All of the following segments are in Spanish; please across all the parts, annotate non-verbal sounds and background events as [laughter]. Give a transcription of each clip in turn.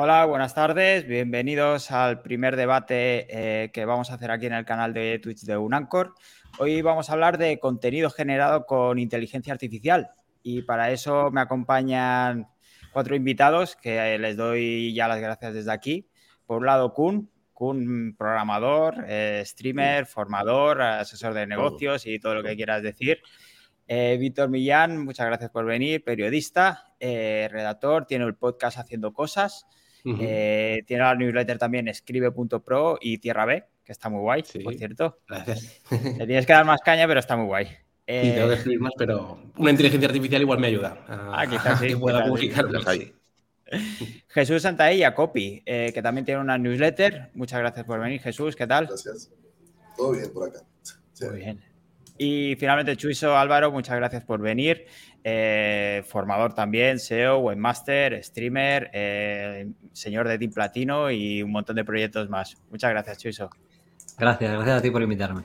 Hola, buenas tardes. Bienvenidos al primer debate eh, que vamos a hacer aquí en el canal de Twitch de Unancor. Hoy vamos a hablar de contenido generado con inteligencia artificial y para eso me acompañan cuatro invitados que les doy ya las gracias desde aquí. Por un lado, Kun, Kun, programador, eh, streamer, formador, asesor de negocios y todo lo que quieras decir. Eh, Víctor Millán, muchas gracias por venir, periodista, redactor, tiene el podcast Haciendo Cosas eh, tiene la newsletter también escribe.pro y Tierra B, que está muy guay, por cierto. Gracias. Le tienes que dar más caña, pero está muy guay. sí, tengo que eh, escribir más, pero una inteligencia artificial igual me ayuda a, ah, quizás sí, [laughs] que pueda publicarlo ahí. [laughs] Jesús Santaella, Copy, eh, que también tiene una newsletter. Muchas gracias por venir, Jesús. ¿Qué tal? Gracias. Todo bien por acá. Muy bien. Y finalmente, Chuiso Álvaro, muchas gracias por venir. Eh, formador también, SEO, webmaster, streamer, eh, señor de Team Platino y un montón de proyectos más. Muchas gracias, Chuiso. Gracias, gracias a ti por invitarme.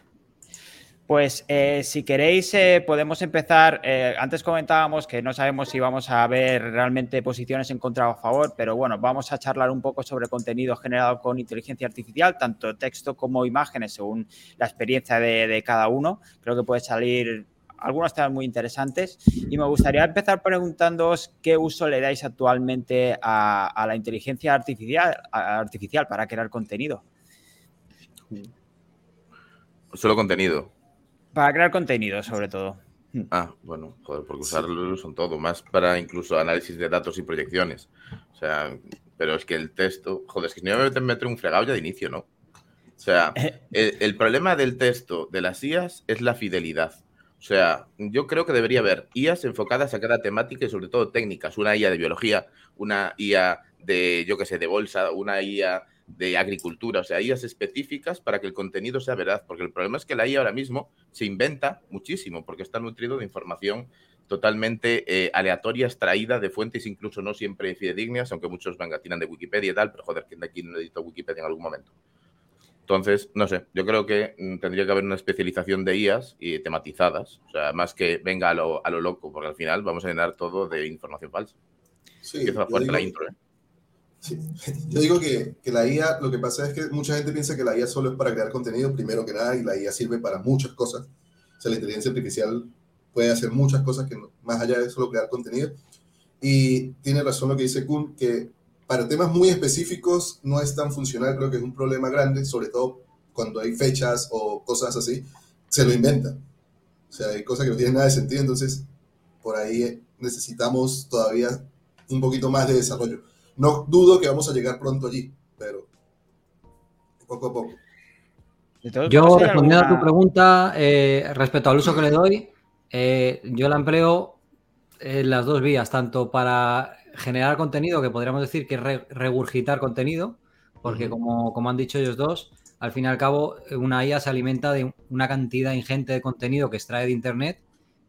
Pues eh, si queréis podemos empezar. antes comentábamos que no sabemos si vamos a ver realmente posiciones en contra o a favor, pero bueno, vamos a charlar un poco sobre contenido generado con inteligencia artificial, tanto texto como imágenes, según la experiencia de cada uno. Creo que puede salir algunos temas muy interesantes y me gustaría empezar preguntándoos qué uso le dais actualmente a, la inteligencia artificial, artificial para crear contenido. Solo contenido. Para crear contenido, sobre todo. Ah, bueno, joder, porque usarlo son todo, más para incluso análisis de datos y proyecciones. O sea, pero es que el texto, joder, es que si no me meter un fregado ya de inicio, ¿no? O sea, [laughs] el, el, problema del texto de las IAS es la fidelidad. O sea, yo creo que debería haber IAs enfocadas a cada temática y sobre todo técnicas. Una IA de biología, una IA de, yo qué sé, de bolsa, una IA de agricultura, o sea, IAs específicas para que el contenido sea verdad, porque el problema es que la IA ahora mismo se inventa muchísimo, porque está nutrido de información totalmente eh, aleatoria, extraída de fuentes incluso no siempre fidedignas, aunque muchos tiran de Wikipedia y tal, pero joder, ¿quién de aquí no editó Wikipedia en algún momento? Entonces, no sé, yo creo que mm, tendría que haber una especialización de IAS y tematizadas, o sea, más que venga a lo, a lo loco, porque al final vamos a llenar todo de información falsa. Sí, yo digo, la intro, ¿eh? Yo digo que, que, la IA, lo que pasa es que mucha gente piensa que la IA solo es para crear contenido, primero que nada, y la IA sirve para muchas cosas. O sea, la inteligencia artificial puede hacer muchas cosas que más allá de solo crear contenido. Y tiene razón lo que dice Kun, que para temas muy específicos no es tan funcional, creo que es un problema grande, sobre todo cuando hay fechas o cosas así, se lo inventan. O sea, hay cosas que no tienen nada de sentido, entonces por ahí necesitamos todavía un poquito más de desarrollo. No dudo que vamos a llegar pronto allí, pero poco a poco. Yo, respondiendo a tu pregunta, eh, respecto al uso que le doy, eh, yo la empleo en las dos vías, tanto para generar contenido, que podríamos decir que es regurgitar contenido, porque como, como han dicho ellos dos, al fin y al cabo una IA se alimenta de una cantidad ingente de contenido que extrae de Internet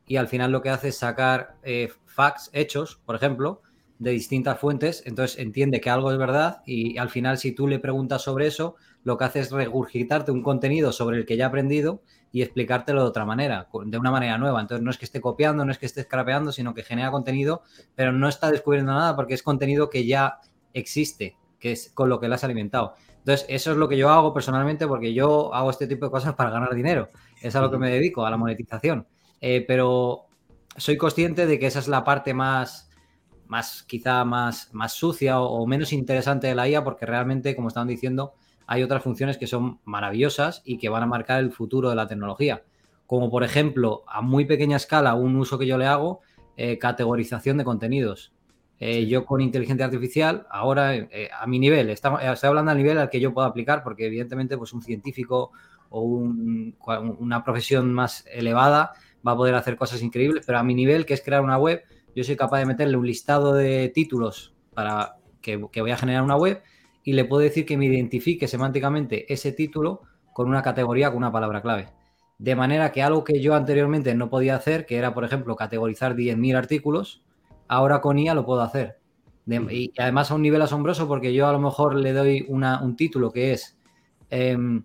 y al final lo que hace es sacar eh, facts, hechos, por ejemplo, de distintas fuentes, entonces entiende que algo es verdad y al final si tú le preguntas sobre eso, lo que hace es regurgitarte un contenido sobre el que ya ha aprendido y explicártelo de otra manera, de una manera nueva. Entonces no es que esté copiando, no es que esté scrapeando, sino que genera contenido, pero no está descubriendo nada porque es contenido que ya existe, que es con lo que le has alimentado. Entonces, eso es lo que yo hago personalmente porque yo hago este tipo de cosas para ganar dinero. Es a lo que me dedico, a la monetización. Eh, pero soy consciente de que esa es la parte más, más quizá más, más sucia o, o, menos interesante de la IA porque realmente, como estaban diciendo, hay otras funciones que son maravillosas y que van a marcar el futuro de la tecnología. Como por ejemplo, a muy pequeña escala, un uso que yo le hago, eh, categorización de contenidos. Eh, yo con inteligencia artificial, ahora eh, a mi nivel, estoy hablando al nivel al que yo puedo aplicar, porque evidentemente pues un científico o una profesión más elevada va a poder hacer cosas increíbles, pero a mi nivel, que es crear una web, yo soy capaz de meterle un listado de títulos para que, que voy a generar una web y le puedo decir que me identifique semánticamente ese título con una categoría, con una palabra clave. De manera que algo que yo anteriormente no podía hacer, que era, por ejemplo, categorizar 10.000 artículos, ahora con IA lo puedo hacer. y además a un nivel asombroso porque yo a lo mejor le doy un título que es em,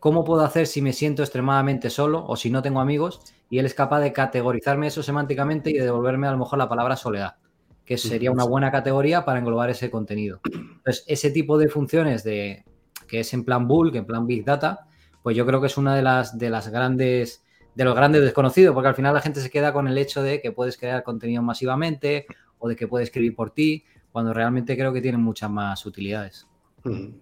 ¿cómo puedo hacer si me siento extremadamente solo o si no tengo amigos? Y él es capaz de categorizarme eso semánticamente y de devolverme a lo mejor la palabra soledad, que sería una buena categoría para englobar ese contenido. Entonces, ese tipo de funciones de, que es en plan bulk, en plan big data, pues yo creo que es una de las, de las grandes de los grandes desconocidos, porque al final la gente se queda con el hecho de que puedes crear contenido masivamente o de que puede escribir por ti, cuando realmente creo que tienen muchas más utilidades.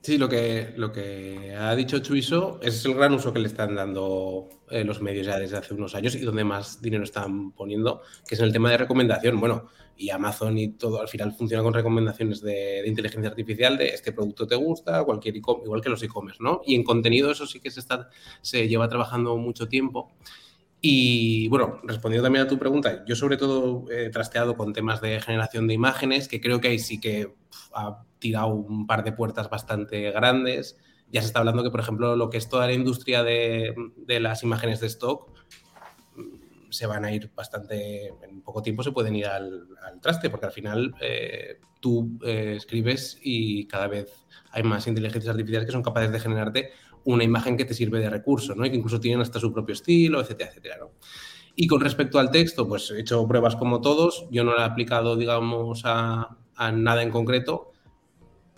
Sí, lo que, lo que ha dicho Chuiso es el gran uso que le están dando eh, los medios ya desde hace unos años y donde más dinero están poniendo, que es en el tema de recomendación. Bueno, y Amazon y todo al final funciona con recomendaciones de, inteligencia artificial de este producto te gusta, cualquier igual que los e-commerce, ¿no? Y en contenido eso sí que se, está, se lleva trabajando mucho tiempo. Y bueno, respondiendo también a tu pregunta, yo sobre todo he trasteado con temas de generación de imágenes, que creo que ahí sí que ha tirado un par de puertas bastante grandes. Ya se está hablando que, por ejemplo, lo que es toda la industria de, las imágenes de stock mm, se van a ir bastante, en poco tiempo se pueden ir al, traste, porque al final eh, tú eh, escribes y cada vez hay más inteligencias artificiales que son capaces de generarte una imagen que te sirve de recurso, ¿no? Y que incluso tienen hasta su propio estilo, etcétera, etcétera, ¿no? Y con respecto al texto, pues he hecho pruebas como todos. Yo no lo he aplicado, digamos, a, nada en concreto.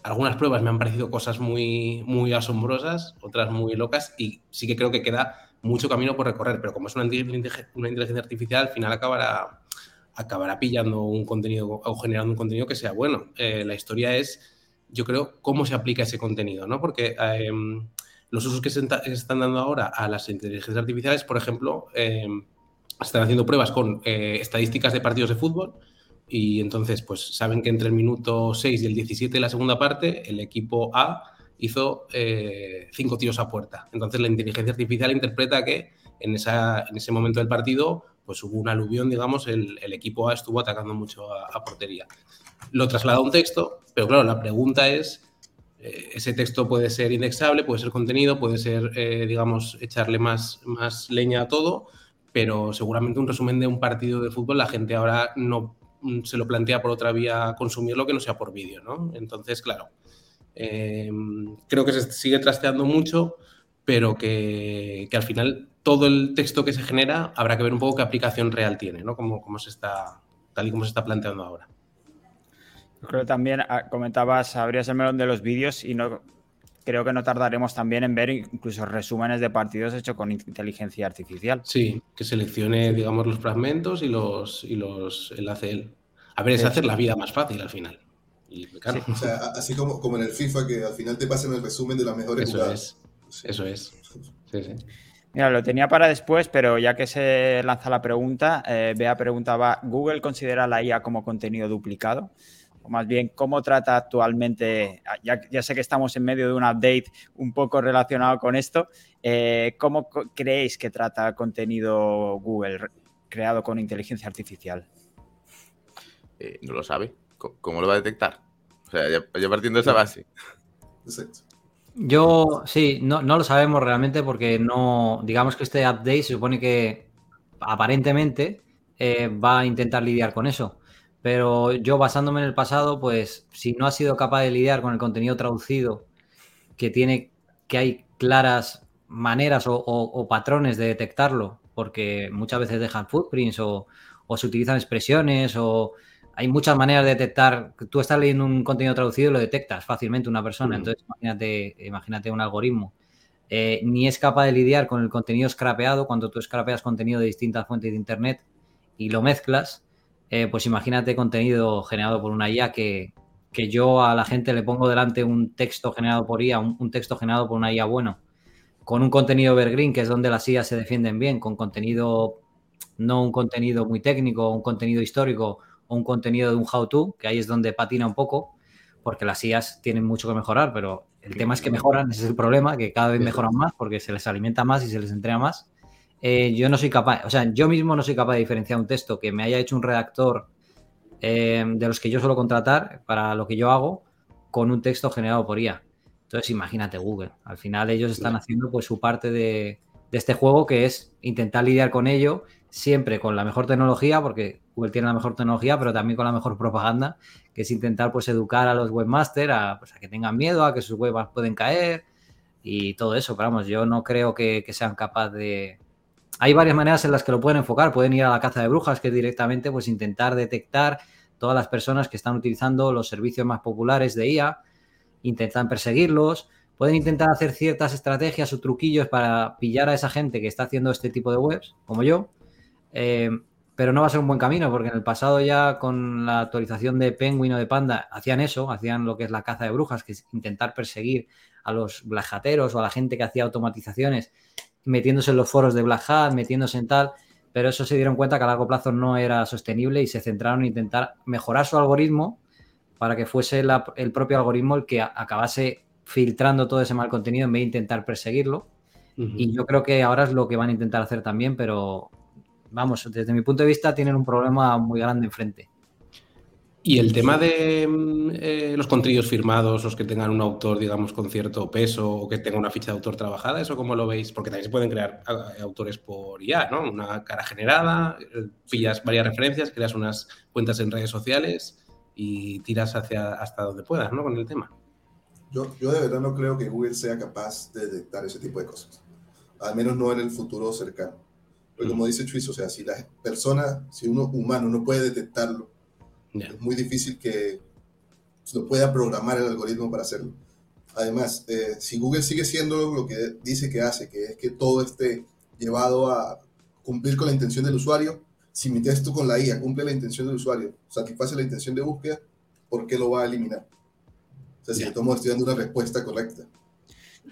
Algunas pruebas me han parecido cosas muy, muy asombrosas, otras muy locas, y sí que creo que queda mucho camino por recorrer, pero como es una, inteligencia artificial, al final acabará, acabará pillando un contenido o generando un contenido que sea bueno. Eh, la historia es, yo creo, cómo se aplica ese contenido, ¿no? Porque em, los usos que se están dando ahora a las inteligencias artificiales, por ejemplo, em, están haciendo pruebas con eh, estadísticas de partidos de fútbol y entonces pues saben que entre el minuto 6 y el 17 de la segunda parte el equipo A hizo eh, cinco tiros a puerta. Entonces la inteligencia artificial interpreta que en, esa, en ese momento del partido pues hubo un aluvión, digamos, el, equipo A estuvo atacando mucho a, portería. Lo traslada a un texto, pero claro, la pregunta es eh, ese texto puede ser indexable, puede ser contenido, puede ser, eh, digamos, echarle más, más leña a todo, pero seguramente un resumen de un partido de fútbol la gente ahora no se lo plantea por otra vía consumirlo que no sea por vídeo, ¿no? Entonces, claro, eh, creo que se sigue trasteando mucho, pero que, al final todo el texto que se genera habrá que ver un poco qué aplicación real tiene, ¿no? Como, se está, tal y como se está planteando ahora. Creo que también ah, comentabas, abrías el melón de los vídeos y no creo que no tardaremos también en ver incluso resúmenes de partidos hechos con inteligencia artificial. Sí, que seleccione, digamos, los fragmentos y los, y los enlace él. A ver, es hacer la vida más fácil al final. O sea, así como, como en el FIFA, que al final te pasan el resumen de las mejores Eso es. Eso es. Sí, sí. Mira, lo tenía para después, pero ya que se lanza la pregunta, eh, Bea preguntaba, ¿Google considera la IA como contenido duplicado? Más bien cómo trata actualmente, ya, sé que estamos en medio de un update un poco relacionado con esto, eh, ¿cómo creéis que trata contenido Google creado con inteligencia artificial? Eh, no lo sabe. ¿Cómo, lo va a detectar? O sea, ya, partiendo de esa base. Yo sí, no, no, lo sabemos realmente porque no, digamos que este update se supone que aparentemente eh, va a intentar lidiar con eso. Pero yo basándome en el pasado, pues si no has sido capaz de lidiar con el contenido traducido, que tiene, que hay claras maneras o, patrones de detectarlo, porque muchas veces dejan footprints o, se utilizan expresiones o hay muchas maneras de detectar. Tú estás leyendo un contenido traducido y lo detectas fácilmente una persona. Entonces, imagínate, imagínate un algoritmo. Eh, ni es capaz de lidiar con el contenido scrapeado cuando tú scrapeas contenido de distintas fuentes de internet y lo mezclas eh, pues imagínate contenido generado por una IA que, yo a la gente le pongo delante un texto generado por IA, un, texto generado por una IA bueno, con un contenido evergreen, que es donde las IA se defienden bien, con contenido, no un contenido muy técnico, un contenido histórico o un contenido de un how-to, que ahí es donde patina un poco, porque las IAs tienen mucho que mejorar, pero el tema es que mejoran, ese es el problema, que cada vez mejoran más porque se les alimenta más y se les entrena más. Eh, yo no soy capaz, o sea, yo mismo no soy capaz de diferenciar un texto que me haya hecho un redactor eh, de los que yo suelo contratar para lo que yo hago con un texto generado por IA. Entonces, imagínate Google. Al final ellos están haciendo pues su parte de, este juego que es intentar lidiar con ello siempre con la mejor tecnología, porque Google tiene la mejor tecnología, pero también con la mejor propaganda, que es intentar pues educar a los webmasters a, pues, a que tengan miedo, a que sus webs pueden caer y todo eso. Pero vamos, yo no creo que sean capaces de, hay varias maneras en las que lo pueden enfocar. Pueden ir a la caza de brujas, que es directamente pues, intentar detectar todas las personas que están utilizando los servicios más populares de IA, intentan perseguirlos, pueden intentar hacer ciertas estrategias o truquillos para pillar a esa gente que está haciendo este tipo de webs, como yo, eh, pero no va a ser un buen camino porque en el pasado ya con la actualización de Penguin o de Panda hacían eso, hacían lo que es la caza de brujas, que es intentar perseguir a los blajateros o a la gente que hacía automatizaciones metiéndose en los foros de Black Hat, metiéndose en tal, pero eso se dieron cuenta que a largo plazo no era sostenible y se centraron en intentar mejorar su algoritmo para que fuese el propio algoritmo el que acabase filtrando todo ese mal contenido en vez de intentar perseguirlo. Y yo creo que ahora es lo que van a intentar hacer también, pero vamos, desde mi punto de vista tienen un problema muy grande enfrente. Y el tema de mm, eh, los contenidos firmados, los que tengan un autor, digamos, con cierto peso o que tenga una ficha de autor trabajada, ¿eso cómo lo veis? Porque también se pueden crear eh, autores por IA, ¿no? Una cara generada, eh, pillas varias referencias, creas unas cuentas en redes sociales y tiras hacia hasta donde puedas, ¿no? Con el tema. Yo, yo de verdad no creo que Google sea capaz de detectar ese tipo de cosas. Al menos no en el futuro cercano. Porque como dice Chuiz, o sea, si la persona, si uno humano no puede detectarlo, es muy difícil que lo pueda programar el algoritmo para hacerlo. Además, eh, si Google sigue siendo lo que dice que hace, que es que todo esté llevado a cumplir con la intención del usuario, si mi texto con la IA cumple la intención del usuario, satisface la intención de búsqueda, ¿por qué lo va a eliminar? O sea, si estamos estoy dando una respuesta correcta.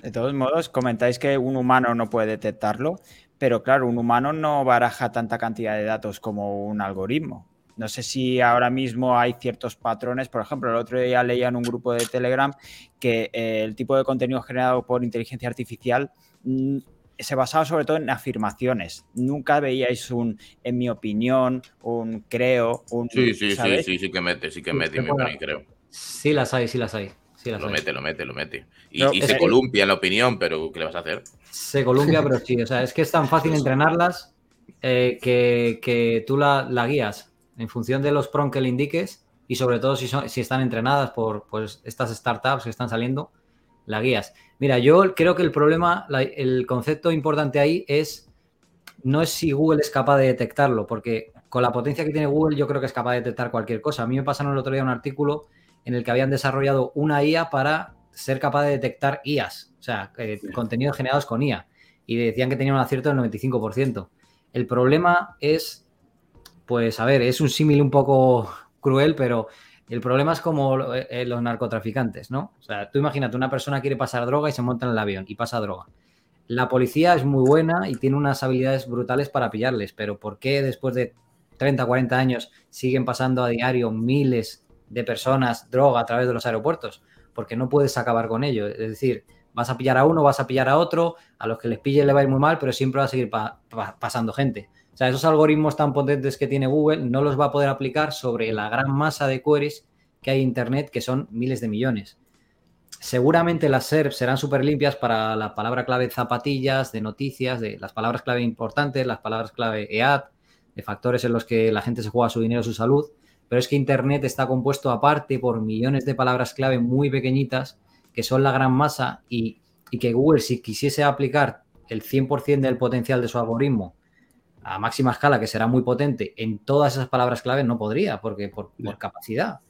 De todos modos, comentáis que un humano no puede detectarlo, pero claro, un humano no baraja tanta cantidad de datos como un algoritmo. No sé si ahora mismo hay ciertos patrones. Por ejemplo, el otro día leía en un grupo de Telegram que eh, el tipo de contenido generado por inteligencia artificial mm, se basaba sobre todo en afirmaciones. Nunca veíais un, en mi opinión, un creo, un. Sí, sí, sí, sí, sí que mete, sí que mete, me pone creo. Sí las hay, sí las hay. Sí lo mete, lo mete, lo mete. Y, se columpia en la opinión, pero ¿qué le vas a hacer? Se columpia, pero sí. O sea, es que es tan fácil [laughs] entrenarlas eh, que, que, tú la, la guías en función de los PROM que le indiques y sobre todo si, son, si están entrenadas por pues, estas startups que están saliendo, la guías. Mira, yo creo que el problema, el concepto importante ahí es, no es si Google es capaz de detectarlo, porque con la potencia que tiene Google yo creo que es capaz de detectar cualquier cosa. A mí me pasaron el otro día un artículo en el que habían desarrollado una IA para ser capaz de detectar IAs, o sea, eh, contenidos generados con IA, y decían que tenía un acierto del 95%. El problema es pues a ver, es un símil un poco cruel, pero el problema es como eh, los narcotraficantes, ¿no? O sea, tú imagínate, una persona quiere pasar droga y se monta en el avión y pasa droga. La policía es muy buena y tiene unas habilidades brutales para pillarles, pero ¿por qué después de 30, 40 años siguen pasando a diario miles de personas droga a través de los aeropuertos? Porque no puedes acabar con ello. Es decir, vas a pillar a uno, vas a pillar a otro, a los que les pille le va a ir muy mal, pero siempre va a seguir pasando gente. O sea, esos algoritmos tan potentes que tiene Google no los va a poder aplicar sobre la gran masa de queries que hay en Internet, que son miles de millones. Seguramente las SERPs serán súper limpias para la palabra clave zapatillas, de noticias, de las palabras clave importantes, las palabras clave EAD, de factores en los que la gente se juega su dinero, su salud. Pero es que Internet está compuesto aparte por millones de palabras clave muy pequeñitas, que son la gran masa, y, y que Google, si quisiese aplicar el 100% del potencial de su algoritmo a máxima escala, que será muy potente, en todas esas palabras clave no podría, porque por, capacidad,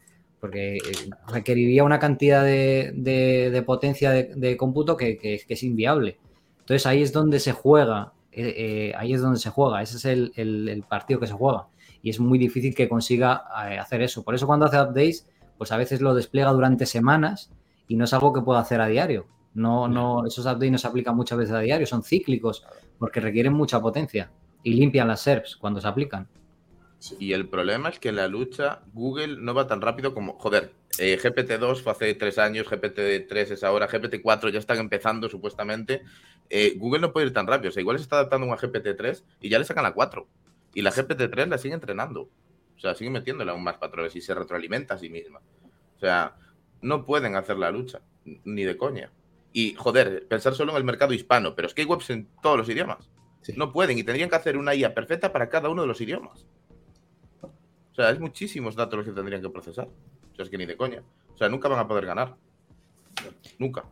porque eh, requeriría una cantidad de, potencia de, cómputo que, es inviable. Entonces ahí es donde se juega, eh, eh, ahí es donde se juega, ese es el, partido que se juega. Y es muy difícil que consiga hacer eso. Por eso cuando hace updates, pues a veces lo despliega durante semanas y no es algo que pueda hacer a diario. No, no, esos updates no se aplican muchas veces a diario, son cíclicos porque requieren mucha potencia y limpian las SERPs cuando se aplican. Y el problema es que la lucha Google no va tan rápido como, joder, eh, GPT-2 fue hace tres años, GPT-3 es ahora, GPT-4 ya están empezando supuestamente. Eh, Google no puede ir tan rápido, o sea, igual se está adaptando a GPT-3 y ya le sacan la 4. Y la GPT-3 la sigue entrenando. O sea, sigue metiéndole aún más patrones y se retroalimenta a sí misma. O sea, no pueden hacer la lucha, ni de coña. Y, joder, pensar solo en el mercado hispano, pero es que hay webs en todos los idiomas. No pueden y tendrían que hacer una IA perfecta para cada uno de los idiomas. O sea, es muchísimos datos los que tendrían que procesar. O sea, es que ni de coña. O sea, nunca van a poder ganar. Nunca.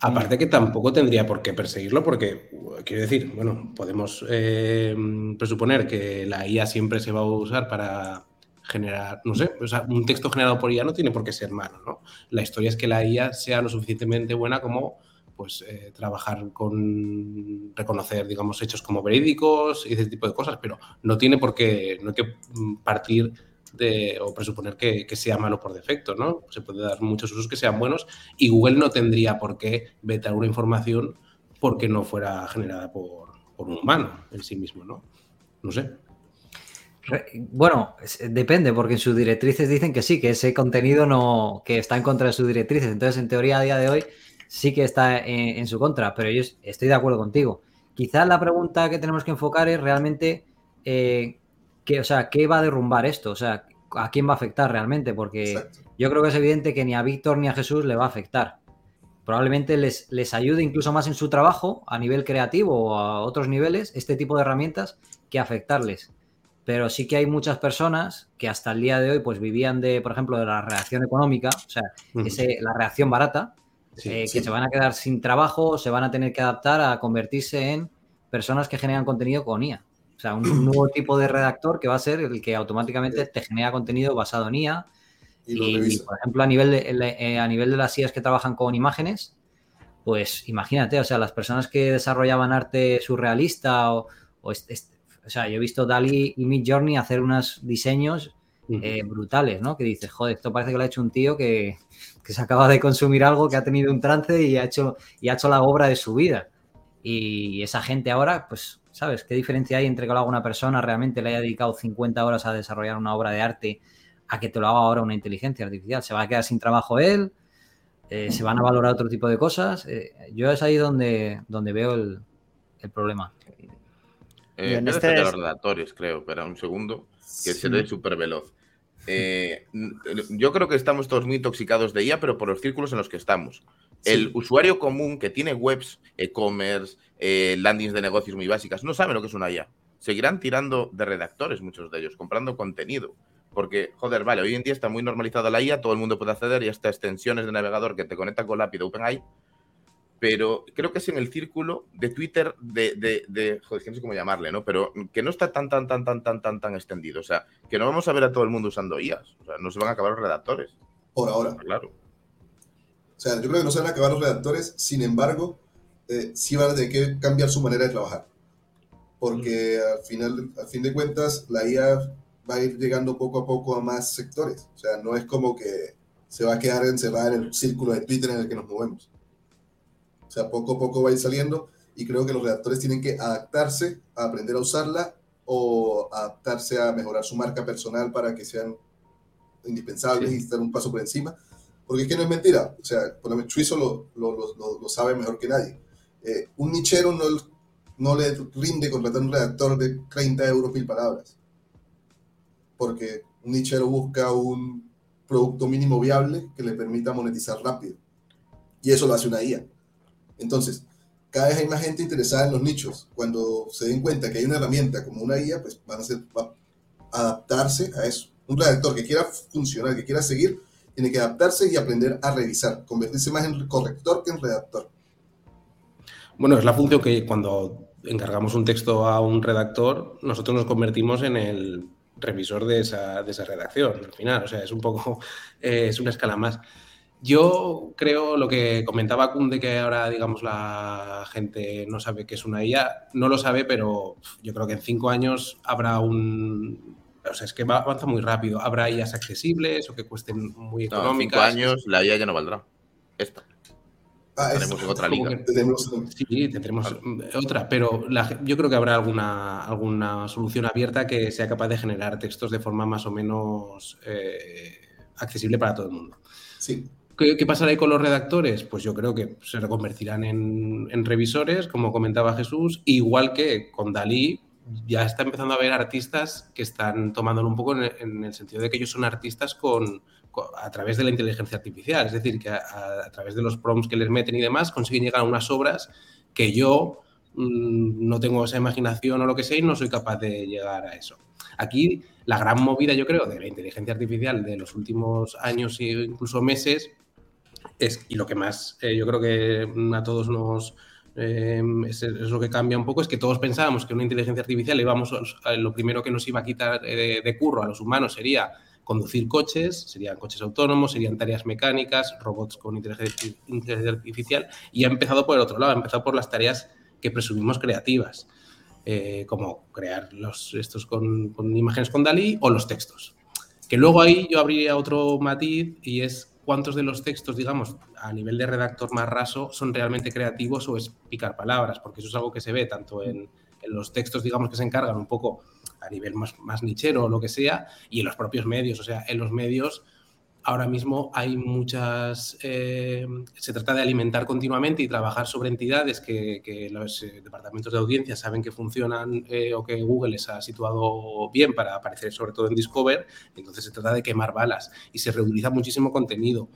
Aparte que tampoco tendría por qué perseguirlo porque, quiero decir, bueno, podemos eh, presuponer que la IA siempre se va a usar para generar, no sé, o sea, un texto generado por IA no tiene por qué ser malo, ¿no? La historia es que la IA sea lo suficientemente buena como pues eh, trabajar con reconocer, digamos, hechos como verídicos y ese tipo de cosas, pero no tiene por qué, no hay que partir de, o presuponer que, sea malo por defecto, ¿no? Se puede dar muchos usos que sean buenos y Google no tendría por qué vetar una información porque no fuera generada por, por un humano en sí mismo, ¿no? No sé. Bueno, depende, porque en sus directrices dicen que sí, que ese contenido no, que está en contra de sus directrices. Entonces, en teoría, a día de hoy sí que está en, su contra, pero yo estoy de acuerdo contigo. Quizás la pregunta que tenemos que enfocar es realmente eh, qué, o sea, qué va a derrumbar esto, o sea, a quién va a afectar realmente, porque yo creo que es evidente que ni a Víctor ni a Jesús le va a afectar. Probablemente les, les ayude incluso más en su trabajo a nivel creativo o a otros niveles este tipo de herramientas que afectarles pero sí que hay muchas personas que hasta el día de hoy pues vivían de, por ejemplo, de la reacción económica, o sea, la reacción barata, eh, que se van a quedar sin trabajo, se van a tener que adaptar a convertirse en personas que generan contenido con IA. O sea, un, [clears throat] nuevo tipo de redactor que va a ser el que automáticamente te genera contenido basado en IA. Y, por ejemplo, a nivel, de, eh, a nivel de las IAs que trabajan con imágenes, pues imagínate, o sea, las personas que desarrollaban arte surrealista o, o o sea, yo he visto Dali y Mid Journey hacer unos diseños eh, brutales, ¿no? Que dices, joder, esto parece que lo ha hecho un tío que, que, se acaba de consumir algo, que ha tenido un trance y ha hecho, y ha hecho la obra de su vida. Y esa gente ahora, pues, ¿sabes? ¿Qué diferencia hay entre que lo haga una persona, realmente le haya dedicado 50 horas a desarrollar una obra de arte, a que te lo haga ahora una inteligencia artificial? Se va a quedar sin trabajo él, eh, se van a valorar otro tipo de cosas. Eh, yo es ahí donde, donde veo el, el problema. Eh, en este... de los redactores, creo. Espera un segundo, que se ve súper veloz. Eh, yo creo que estamos todos muy intoxicados de ella, pero por los círculos en los que estamos. El usuario común que tiene webs, e-commerce, eh, landings de negocios muy básicas, no sabe lo que es una IA. Seguirán tirando de redactores, muchos de ellos, comprando contenido. Porque, joder, vale, hoy en día está muy normalizada la IA, todo el mundo puede acceder y hasta extensiones de navegador que te conectan con la API de OpenAI pero creo que es en el círculo de Twitter de, de, joder, no sé cómo llamarle, ¿no? Pero que no está tan, tan, tan, tan, tan, tan, tan extendido. O sea, que no vamos a ver a todo el mundo usando IAS. O sea, no se van a acabar los redactores. Por ahora. Claro. O sea, yo creo que no se van a acabar los redactores, sin embargo, eh, sí van a tener que cambiar su manera de trabajar. Porque mm. al final, al fin de cuentas, la IA va a ir llegando poco a poco a más sectores. O sea, no es como que se va a quedar encerrada en el círculo de Twitter en el que nos movemos. O sea, poco a poco va a ir saliendo y creo que los redactores tienen que adaptarse a aprender a usarla o adaptarse a mejorar su marca personal para que sean indispensables y estar un paso por encima. Porque es que no es mentira. O sea, por lo menos Chuizo lo, lo, lo, sabe mejor que nadie. Eh, un nichero no, no le rinde contratar un redactor de 30 euros mil palabras. Porque un nichero busca un producto mínimo viable que le permita monetizar rápido. Y eso lo hace una IA. Entonces, cada vez hay más gente interesada en los nichos. Cuando se den cuenta que hay una herramienta como una IA, pues van a, ser, adaptarse a eso. Un redactor que quiera funcionar, que quiera seguir, tiene que adaptarse y aprender a revisar, convertirse más en corrector que en redactor. Bueno, es la función que cuando encargamos un texto a un redactor, nosotros nos convertimos en el revisor de esa, de esa redacción, al final. O sea, es un poco, [laughs] eh, es una escala más. Yo creo lo que comentaba Kunde, que ahora, digamos, la gente no sabe qué es una IA, no lo sabe, pero yo creo que en cinco años habrá un. O sea, es que avanza muy rápido. Habrá IAs accesibles o que cuesten muy económicas. en cinco años la IA ya no valdrá. Esta. Ah, tenemos otra liga. Sí, tendremos otra, pero yo creo que habrá alguna, alguna solución abierta que sea capaz de generar textos de forma más o menos eh, accesible para todo el mundo. Sí. ¿Qué, pasará ahí con los redactores? Pues yo creo que se reconvertirán en, revisores, como comentaba Jesús, igual que con Dalí ya está empezando a haber artistas que están tomándolo un poco en, el sentido de que ellos son artistas con, a través de la inteligencia artificial, es decir, que a, través de los prompts que les meten y demás consiguen llegar a unas obras que yo mm, no tengo esa imaginación o lo que sea y no soy capaz de llegar a eso. Aquí la gran movida, yo creo, de la inteligencia artificial de los últimos años e incluso meses Y lo que más eh, yo creo que a todos nos, es, lo que cambia un poco, es que todos pensábamos que una inteligencia artificial íbamos, lo primero que nos iba a quitar de, curro a los humanos sería conducir coches, serían coches autónomos, serían tareas mecánicas, robots con inteligencia, artificial, y ha empezado por el otro lado, ha empezado por las tareas que presumimos creativas, eh, como crear los, estos con, con, imágenes con Dalí o los textos. Que luego ahí yo abriría otro matiz y es cuántos de los textos, digamos, a nivel de redactor más raso, son realmente creativos o es picar palabras, porque eso es algo que se ve tanto en, en los textos, digamos, que se encargan un poco a nivel más, más nichero o lo que sea, y en los propios medios. O sea, en los medios ahora mismo hay muchas, eh, se trata de alimentar continuamente y trabajar sobre entidades que, los eh, departamentos de audiencia saben que funcionan eh, o que Google les ha situado bien para aparecer sobre todo en Discover, entonces se trata de quemar balas y se reutiliza muchísimo contenido.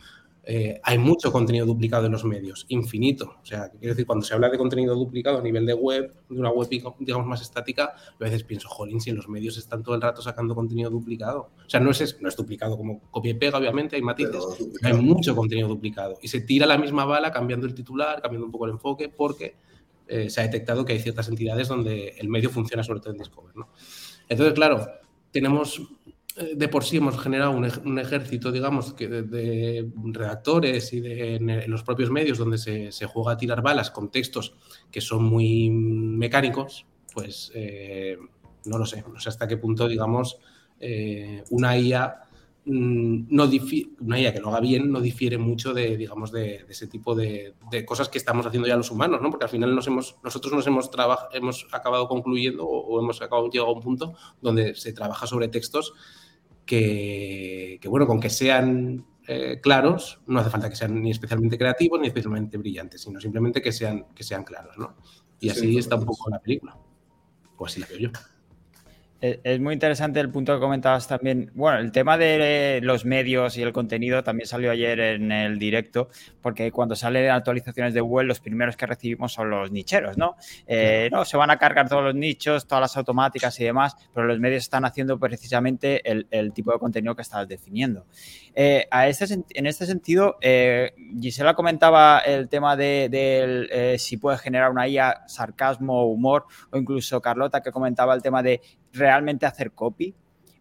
Eh, hay mucho contenido duplicado en los medios, infinito. O sea, quiero decir, cuando se habla de contenido duplicado a nivel de web, de una web, digamos, más estática, a veces pienso, jolín, si en los medios están todo el rato sacando contenido duplicado. O sea, no es, no es duplicado como copia y pega, obviamente, hay matices, hay mucho contenido duplicado. Y se tira la misma bala cambiando el titular, cambiando un poco el enfoque, porque eh, se ha detectado que hay ciertas entidades donde el medio funciona sobre todo en Discover, ¿no? Entonces, claro, tenemos de por sí hemos generado un, ejército, digamos, que de, redactores y de, en, los propios medios donde se, juega a tirar balas con textos que son muy mecánicos, pues eh, no lo sé, no sé hasta qué punto, digamos, eh, una IA mm, no una IA que lo haga bien no difiere mucho de, digamos, de, ese tipo de, cosas que estamos haciendo ya los humanos, ¿no? Porque al final nos hemos, nosotros nos hemos, hemos acabado concluyendo o, hemos acabado llegado a un punto donde se trabaja sobre textos que, bueno, con que sean eh, claros, no hace falta que sean ni especialmente creativos ni especialmente brillantes, sino simplemente que sean, que sean claros, ¿no? Y así está un poco la película. Pues así la veo yo. Es muy interesante el punto que comentabas también. Bueno, el tema de los medios y el contenido también salió ayer en el directo, porque cuando salen actualizaciones de Google, los primeros que recibimos son los nicheros, ¿no? Eh, no, se van a cargar todos los nichos, todas las automáticas y demás, pero los medios están haciendo precisamente el, tipo de contenido que estabas definiendo. Eh, a este, en este sentido, eh, Gisela comentaba el tema de, si puede generar una IA sarcasmo, humor, o incluso Carlota que comentaba el tema de realmente hacer copy,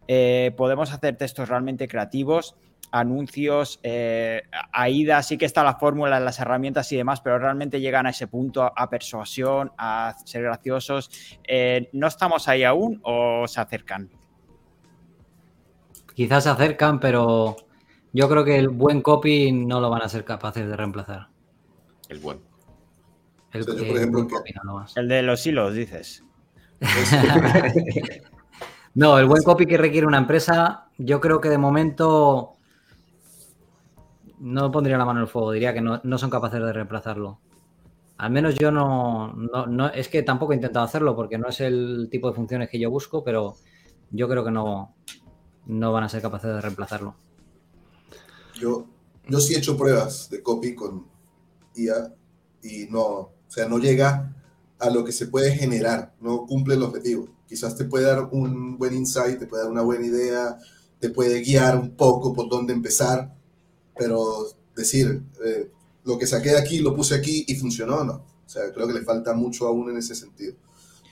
eh, podemos hacer textos realmente creativos, anuncios, eh, AIDA sí que está la fórmula, las herramientas y demás, pero realmente llegan a ese punto, a persuasión, a ser graciosos. Eh, ¿No estamos ahí aún o se acercan? Quizás se acercan, pero yo creo que el buen copy no lo van a ser capaces de reemplazar. El buen. El, el de los hilos, dices. [laughs] no, el buen copy que requiere una empresa, yo creo que de momento no pondría la mano en el fuego, diría que no, son capaces de reemplazarlo. Al menos yo no, no, es que tampoco he intentado hacerlo porque no es el tipo de funciones que yo busco, pero yo creo que no, no van a ser capaces de reemplazarlo. Yo, yo sí he hecho pruebas de copy con IA y no, o sea, no llega a lo que se puede generar, no cumple el objetivo. Quizás te puede dar un buen insight, te puede dar una buena idea, te puede guiar un poco por dónde empezar, pero decir, eh, lo que saqué de aquí lo puse aquí y funcionó, no. O sea, creo que le falta mucho aún en ese sentido.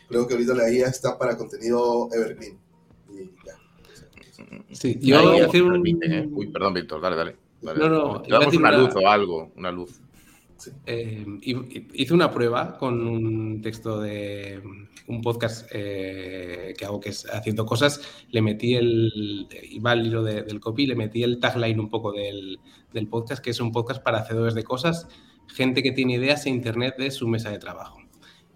Creo que ahorita la IA está para contenido evergreen. Y ya. Sí, yo voy a hacer un... ¿eh? Uy, perdón, Víctor, dale, dale. No, no, damos una luz o algo, una luz. Eh, hice una prueba con un texto de un podcast eh, que hago que es haciendo cosas, le metí el, iba al hilo del copy, le metí el tagline un poco del, del, podcast, que es un podcast para hacedores de cosas, gente que tiene ideas en internet de su mesa de trabajo.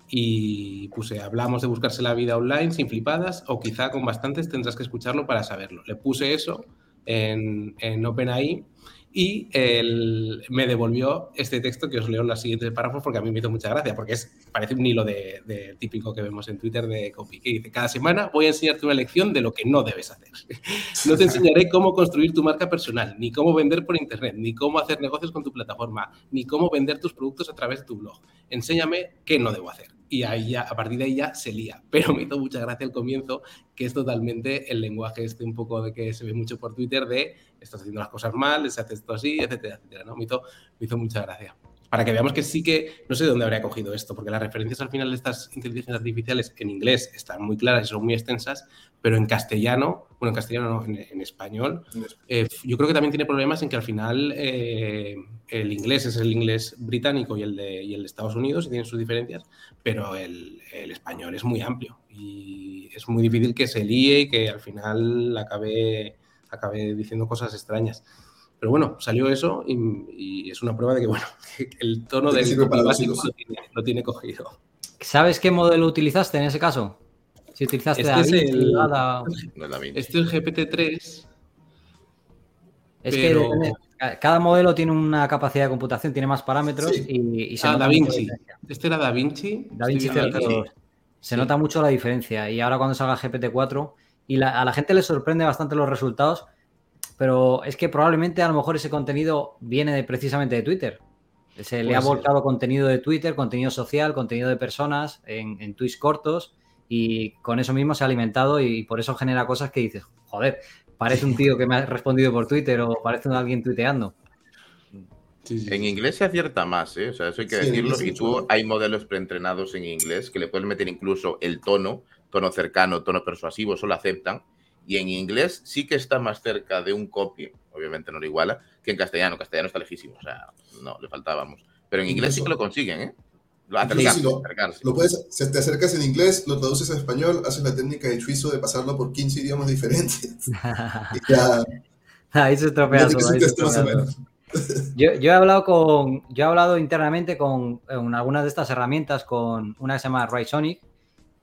Y puse, hablamos de buscarse la vida online sin flipadas o quizá con bastantes tendrás que escucharlo para saberlo. Le puse eso en, en OpenAI y él me devolvió este texto que os leo en los siguientes párrafos porque a mí me hizo mucha gracia, porque es, parece un hilo de, típico que vemos en Twitter de copy, que dice, cada semana voy a enseñarte una lección de lo que no debes hacer. [laughs] No te enseñaré cómo construir tu marca personal, ni cómo vender por Internet, ni cómo hacer negocios con tu plataforma, ni cómo vender tus productos a través de tu blog. Enséñame qué no debo hacer. Y ahí ya, a partir de ahí ya se lía. Pero me hizo mucha gracia el comienzo, que es totalmente el lenguaje este un poco de que se ve mucho por Twitter de estás haciendo las cosas mal, se hace esto así, etcétera, etcétera, ¿no? Me hizo, me hizo mucha gracia para que veamos que sí que, no sé de dónde habría cogido esto, porque las referencias al final de estas inteligencias artificiales en inglés están muy claras y son muy extensas, pero en castellano, bueno, en castellano no, en, español, eh, yo creo que también tiene problemas en que al final eh, el inglés es el inglés británico y el, de, y el de Estados Unidos y tienen sus diferencias, pero el, el, español es muy amplio y es muy difícil que se líe y que al final acabe, acabe diciendo cosas extrañas. Pero bueno, salió eso y, es una prueba de que, [laughs] bueno, el tono del básico lo tiene, lo tiene, cogido. ¿Sabes qué modelo utilizaste en ese caso? Si utilizaste este es el, Este es el GPT-3. Es que cada modelo tiene una capacidad de computación, tiene más parámetros y, se ah, Da Vinci. Este era Da Vinci. Da Vinci Se nota mucho la diferencia. Y ahora cuando salga GPT-4, y a la gente le sorprende bastante los resultados pero es que probablemente a lo mejor ese contenido viene precisamente de Twitter. Se le ha volcado contenido de Twitter, contenido social, contenido de personas en, en, tweets cortos y con eso mismo se ha alimentado y por eso genera cosas que dices, joder, parece un tío que me ha respondido por Twitter o parece alguien tuiteando. En inglés se acierta más, ¿eh? O sea, eso hay que decirlo. Y tú hay modelos preentrenados en inglés que le puedes meter incluso el tono, tono cercano, tono persuasivo, eso lo aceptan y en inglés sí que está más cerca de un copy, obviamente no lo iguala, que en castellano. Castellano está lejísimo, o sea, no, le faltábamos. Pero en inglés sí que lo consiguen, ¿eh? Lo, lo, puedes, si te acercas en inglés, lo traduces a español, haces la técnica de Chuizo de pasarlo por 15 idiomas diferentes. [laughs] ahí se estropea yo, yo, he hablado con, yo he hablado internamente con, con, algunas de estas herramientas, con una que se llama Sonic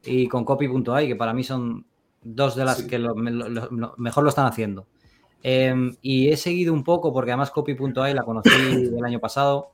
y con copy.ai, que para mí son dos de las que mejor lo están haciendo. Em, y he seguido un poco, porque además copy.ai la conocí [coughs] el año pasado,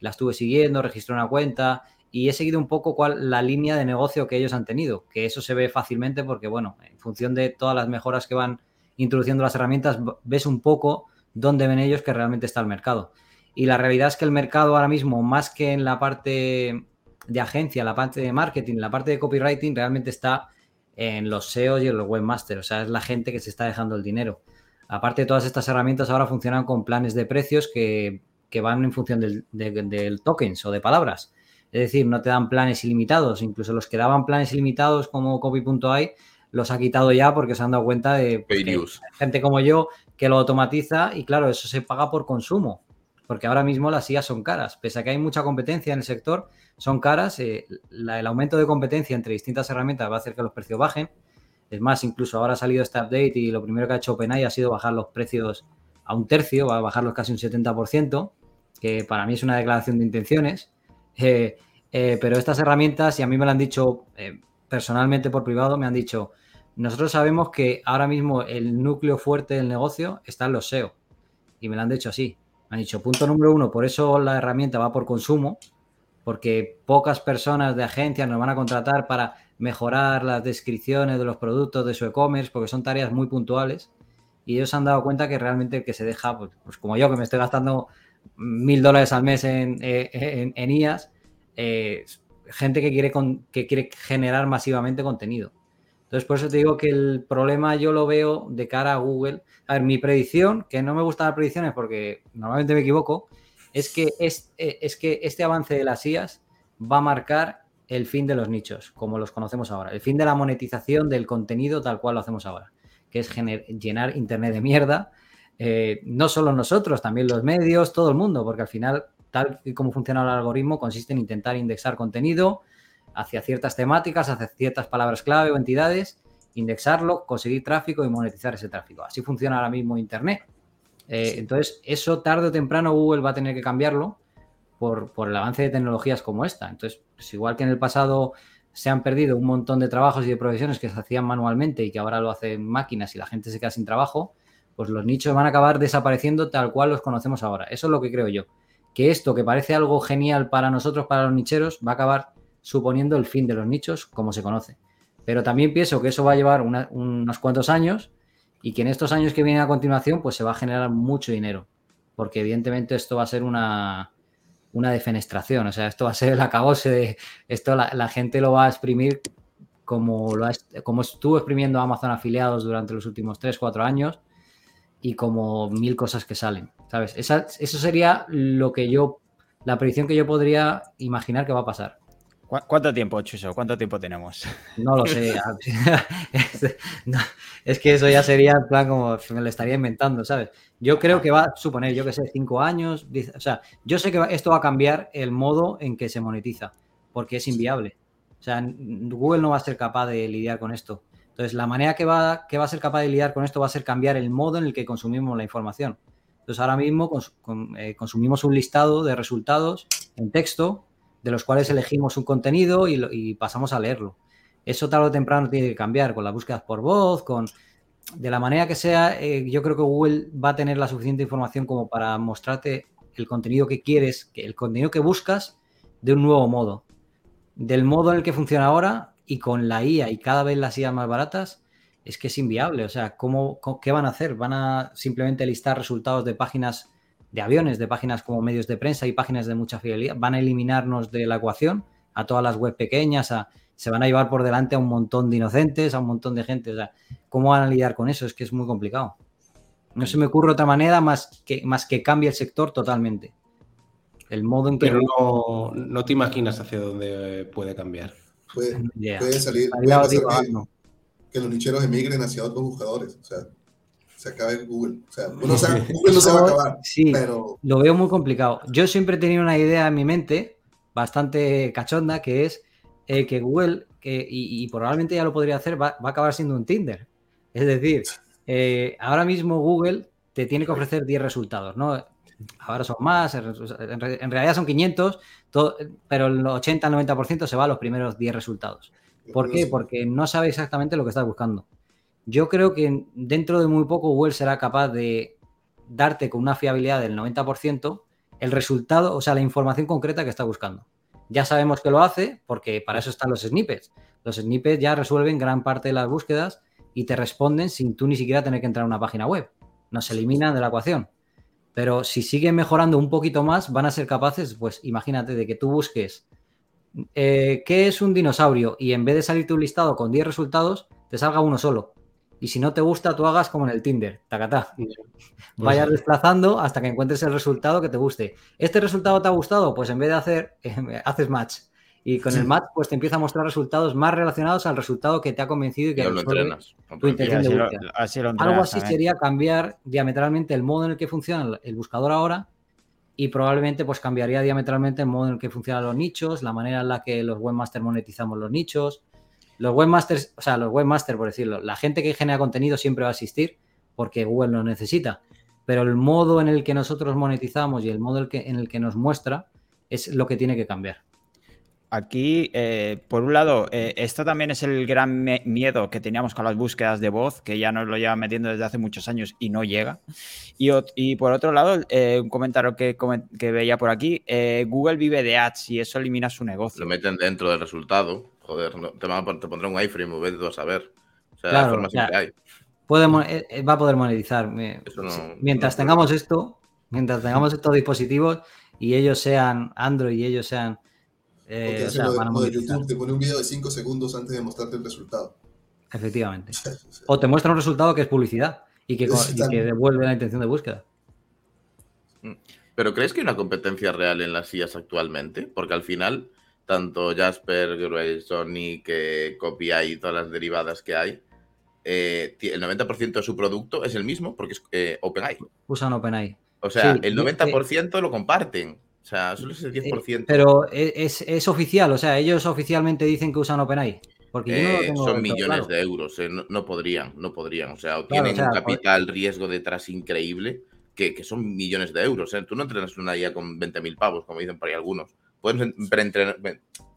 la estuve siguiendo, registré una cuenta y he seguido un poco cuál la línea de negocio que ellos han tenido, que eso se ve fácilmente porque, bueno, en función de todas las mejoras que van introduciendo las herramientas, ves un poco dónde ven ellos que realmente está el mercado. Y la realidad es que el mercado ahora mismo, más que en la parte de agencia, la parte de marketing, la parte de copywriting, realmente está en los SEOs y en los webmasters. O sea, es la gente que se está dejando el dinero. Aparte, de todas estas herramientas ahora funcionan con planes de precios que, van en función del, tokens o de palabras. Es decir, no te dan planes ilimitados. Incluso los que daban planes ilimitados como copy.ai los ha quitado ya porque se han dado cuenta de gente como yo que lo automatiza y claro, eso se paga por consumo. Porque ahora mismo las IAS son caras. Pese a que hay mucha competencia en el sector, son caras. Eh, el aumento de competencia entre distintas herramientas va a hacer que los precios bajen. Es más, incluso ahora ha salido este update y lo primero que ha hecho OpenAI ha sido bajar los precios a un tercio, va a bajarlos casi un 70%, que para mí es una declaración de intenciones. [laughs] Eh, eh, pero estas herramientas, y a mí me lo han dicho personalmente por privado, me han dicho, nosotros sabemos que ahora mismo el núcleo fuerte del negocio está en los SEO. Y me lo han dicho así. Han dicho, punto número uno, por eso la herramienta va por consumo, porque pocas personas de agencias nos van a contratar para mejorar las descripciones de los productos de su e-commerce, porque son tareas muy puntuales. Y ellos han dado cuenta que realmente el que se deja, pues, pues como yo, que me estoy gastando mil dólares al mes en, eh, en, IAS, eh, gente que quiere, que quiere generar masivamente contenido. Entonces, por eso te digo que el problema yo lo veo de cara a Google. A ver, mi predicción, que no me gustan las predicciones porque normalmente me equivoco, es que, es, eh, que este avance de las IAS va a marcar el fin de los nichos, como los conocemos ahora, el fin de la monetización del contenido tal cual lo hacemos ahora, que es llenar Internet de mierda, eh, no solo nosotros, también los medios, todo el mundo, porque al final, tal y como funciona el algoritmo, consiste en intentar indexar contenido hacia ciertas temáticas, hacia ciertas palabras clave o entidades, indexarlo, conseguir tráfico y monetizar ese tráfico. Así funciona ahora mismo Internet. Eh, entonces, eso tarde o temprano Google va a tener que cambiarlo por, el avance de tecnologías como esta. Entonces, pues igual que en el pasado se han perdido un montón de trabajos y de profesiones que se hacían manualmente y que ahora lo hacen máquinas y la gente se queda sin trabajo, pues los nichos van a acabar desapareciendo tal cual los conocemos ahora. Eso es lo que creo yo. Que esto que parece algo genial para nosotros, para los nicheros, va a acabar suponiendo el fin de los nichos como se conoce. Pero también pienso que eso va a llevar unos cuantos años y que en estos años que vienen a continuación pues se va a generar mucho dinero, porque evidentemente esto va a ser una, una defenestración. O sea, esto va a ser el acabose de esto, la, gente lo va a exprimir como, lo como estuvo exprimiendo Amazon afiliados durante los últimos 3, 4 años y como mil cosas que salen, ¿sabes? eso sería lo que yo, la predicción que yo podría imaginar que va a pasar. ¿Cuánto tiempo, Chuso? ¿Cuánto tiempo tenemos? No lo sé. [laughs] es que eso ya sería en plan como me lo estaría inventando, ¿sabes? Yo creo que va a suponer, yo que sé, cinco años. O sea, yo sé que esto va a cambiar el modo en que se monetiza, porque es inviable. O sea, Google no va a ser capaz de lidiar con esto. Entonces, la manera que va, que va a ser capaz de lidiar con esto va a ser cambiar el modo en el que consumimos la información. Entonces, ahora mismo eh, consumimos un listado de resultados en texto de los cuales elegimos un contenido y, pasamos a leerlo. Eso tarde o temprano tiene que cambiar con las búsquedas por voz, con de la manera que sea, eh, yo creo que Google va a tener la suficiente información como para mostrarte el contenido que quieres, que el contenido que buscas de un nuevo modo. Del modo en el que funciona ahora y con la IA y cada vez las IA más baratas, es que es inviable. O sea, ¿cómo, ¿qué van a hacer? ¿Van a simplemente listar resultados de páginas de aviones, de páginas como medios de prensa y páginas de mucha fidelidad, van a eliminarnos de la ecuación a todas las web pequeñas, se van a llevar por delante a un montón de inocentes, a un montón de gente. O sea, ¿cómo van a lidiar con eso? Es que es muy complicado. No se me ocurre otra manera más que, más que cambie el sector totalmente. El modo en que... Pero no, te imaginas hacia dónde puede cambiar. Puede, salir, que, los nicheros emigren hacia otros buscadores. O sea, se acabe Google. O sea, [laughs] Google no se va a acabar. Sí, pero... lo veo muy complicado. Yo siempre he tenido una idea en mi mente bastante cachonda que es eh, que Google, que, y, probablemente ya lo podría hacer, va, a acabar siendo un Tinder. Es decir, eh, ahora mismo Google te tiene que ofrecer 10 resultados, ¿no? Ahora son más, en, realidad son 500, pero el 80-90% se va a los primeros 10 resultados. ¿Por qué? Porque no sabe exactamente lo que estás buscando. Yo creo que dentro de muy poco Google será capaz de darte con una fiabilidad del 90% el resultado, o sea, la información concreta que está buscando. Ya sabemos que lo hace porque para eso están los snippets. Los snippets ya resuelven gran parte de las búsquedas y te responden sin tú ni siquiera tener que entrar a una página web. Nos eliminan de la ecuación. Pero si siguen mejorando un poquito más, van a ser capaces, pues imagínate, de que tú busques eh, qué es un dinosaurio y en vez de salirte un listado con 10 resultados, te salga uno solo y si no te gusta, tú hagas como en el Tinder, tacatá. Vayas desplazando hasta que encuentres el resultado que te guste. ¿Este resultado te ha gustado? Pues en vez de hacer, [laughs] haces match. Y con el match, pues te empieza a mostrar resultados más relacionados al resultado que te ha convencido y que lo entrenas. tu intención de búsqueda. Algo así sería cambiar diametralmente el modo en el que funciona el buscador ahora y probablemente pues cambiaría diametralmente el modo en el que funcionan los nichos, la manera en la que los webmasters monetizamos los nichos, los webmasters, o sea, los webmasters, por decirlo, la gente que genera contenido siempre va a existir porque Google lo necesita. Pero el modo en el que nosotros monetizamos y el modo en el que, nos muestra es lo que tiene que cambiar. Aquí, eh, por un lado, eh, esto también es el gran miedo que teníamos con las búsquedas de voz, que ya nos lo lleva metiendo desde hace muchos años y no llega. Y, por otro lado, eh, un comentario que, que, veía por aquí, Google vive de ads y eso elimina su negocio. Lo meten dentro del resultado joder, te, pondré un iframe, vete tú a saber. O sea, claro, forma siempre hay. Eh, eh, va a poder monetizar. mientras tengamos esto, mientras tengamos estos dispositivos y ellos sean Android y ellos sean. Eh, o sea, de, YouTube te pone un video de 5 segundos antes de mostrarte el resultado. Efectivamente. [laughs] o te muestra un resultado que es publicidad y que, y que devuelve la intención de búsqueda. Mm. ¿Pero crees que hay una competencia real en las IAS actualmente? Porque al final tanto Jasper, Sonic, eh, Copia y todas las derivadas que hay, eh, el 90% de su producto es el mismo porque es eh, OpenAI. Usan OpenAI. O sea, el 90% lo comparten. O sea, solo es el 10%. pero es, oficial, o sea, ellos oficialmente dicen que usan OpenAI. Porque son millones de euros, no, podrían, no podrían. O sea, tienen un capital riesgo detrás increíble que, son millones de euros. Tú no entrenas una IA con 20.000 pavos, como dicen por ahí algunos puedes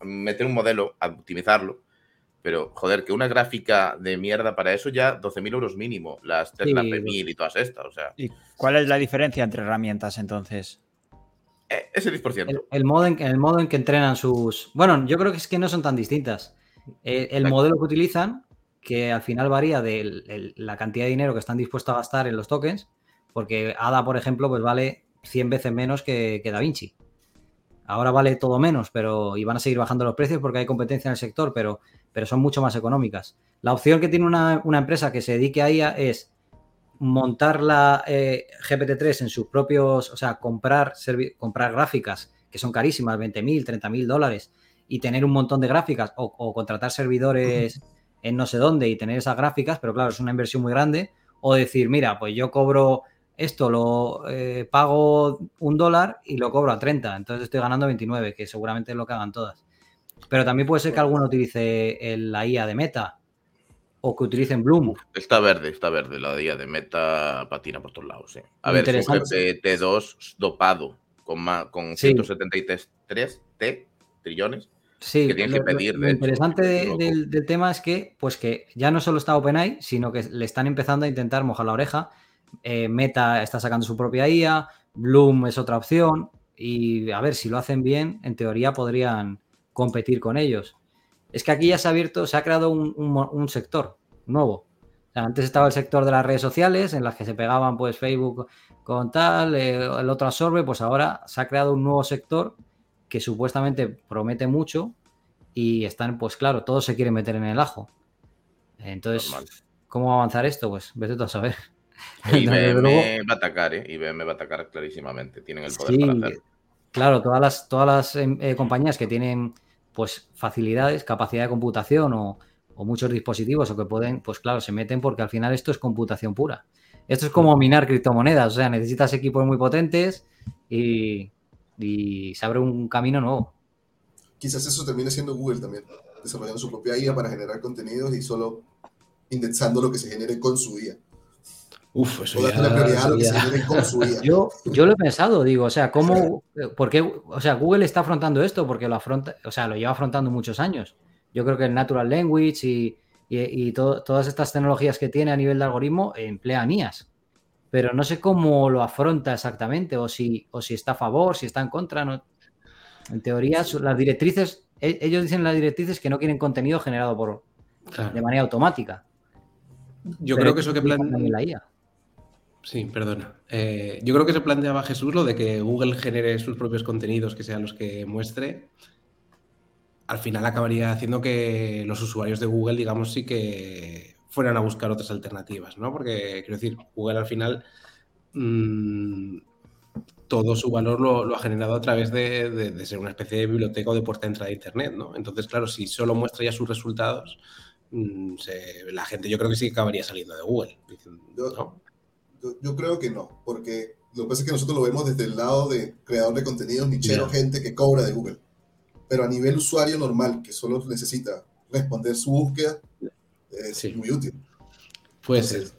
meter un modelo, optimizarlo, pero joder, que una gráfica de mierda para eso ya 12.000 euros mínimo, las Tesla P1000 y todas estas, o sea. ¿Y cuál es la diferencia entre herramientas entonces? Eh, ese 10%. El, modo en, el modo en que entrenan sus... Bueno, yo creo que es que no son tan distintas. Eh, el modelo que utilizan, que al final varía de la cantidad de dinero que están dispuestos a gastar en los tokens, porque ADA, por ejemplo, pues vale 100 veces menos que, que DaVinci. Ahora vale todo menos, pero y van a seguir bajando los precios porque hay competencia en el sector, pero, pero son mucho más económicas. La opción que tiene una, empresa que se dedique a ella es montar la eh, GPT-3 en sus propios, o sea, comprar, comprar gráficas que son carísimas, 20 mil, 30 mil dólares, y tener un montón de gráficas o, contratar servidores en no sé dónde y tener esas gráficas, pero claro, es una inversión muy grande, o decir, mira, pues yo cobro esto, lo eh, pago un dólar y lo cobro a 30, entonces estoy ganando 29, que seguramente es lo que hagan todas. Pero también puede ser que alguno utilice la IA de Meta o que utilicen Bloom. Está verde, está verde. La IA de Meta patina por todos lados. A ver, es un T2 dopado con, con 173 T trillones. Sí, que lo, que pedir. Lo, interesante del, tema es que, pues que ya no solo está OpenAI, sino que le están empezando a intentar mojar la oreja. Eh, Meta está sacando su propia IA, Bloom es otra opción. Y a ver, si lo hacen bien, en teoría podrían competir con ellos. Es que aquí ya se ha abierto, se ha creado un, sector nuevo. antes estaba el sector de las redes sociales, en las que se pegaban pues Facebook con tal, eh, el otro absorbe, pues ahora se ha creado un nuevo sector que supuestamente promete mucho y están, pues claro, todos se quieren meter en el ajo. Entonces, ¿cómo va a avanzar esto? Pues vete tú a saber. [laughs] IBM va a atacar, ¿eh? IBM va a atacar clarísimamente. Tienen el poder para hacerlo. Claro, todas las, todas las em, eh, compañías que tienen pues facilidades, capacidad de computación o, muchos dispositivos o que pueden, pues claro, se meten porque al final esto es computación pura. Esto es como minar criptomonedas, o sea, necesitas equipos muy potentes y, y se abre un camino nuevo. Quizás eso termine siendo Google también, desarrollando su propia IA para generar contenidos y solo indexando lo que se genere con su IA. Uf, eso ya, [laughs] Yo, yo lo he pensado, digo, o sea, ¿cómo, por qué, o sea, Google está afrontando esto? Porque lo afronta, o sea, lo lleva afrontando muchos años. Yo creo que el Natural Language y, y, todas estas tecnologías que tiene a nivel de algoritmo emplean IAS. Pero no sé cómo lo afronta exactamente, o si, o si está a favor, si está en contra. No. En teoría, las directrices, e, ellos dicen las directrices que no quieren contenido generado por, de manera automática. Yo creo que eso que plantea la IA. Sí, perdona. Eh, yo creo que se planteaba Jesús lo de que Google genere sus propios contenidos que sean los que muestre. Al final acabaría haciendo que los usuarios de Google, digamos, sí que fueran a buscar otras alternativas, ¿no? Porque, quiero decir, Google al final mm, todo su valor lo, ha generado a través de, ser una especie de biblioteca o de puerta de entrada de Internet, ¿no? Entonces, claro, si solo muestra ya sus resultados, mm, la gente yo creo que sí acabaría saliendo de Google. ¿no? Yo, creo que no, porque lo que pasa es que nosotros lo vemos desde el lado de creador de contenidos, nichero, gente que cobra de Google. Pero a nivel usuario normal, que solo necesita responder su búsqueda, es muy útil. Puede ser.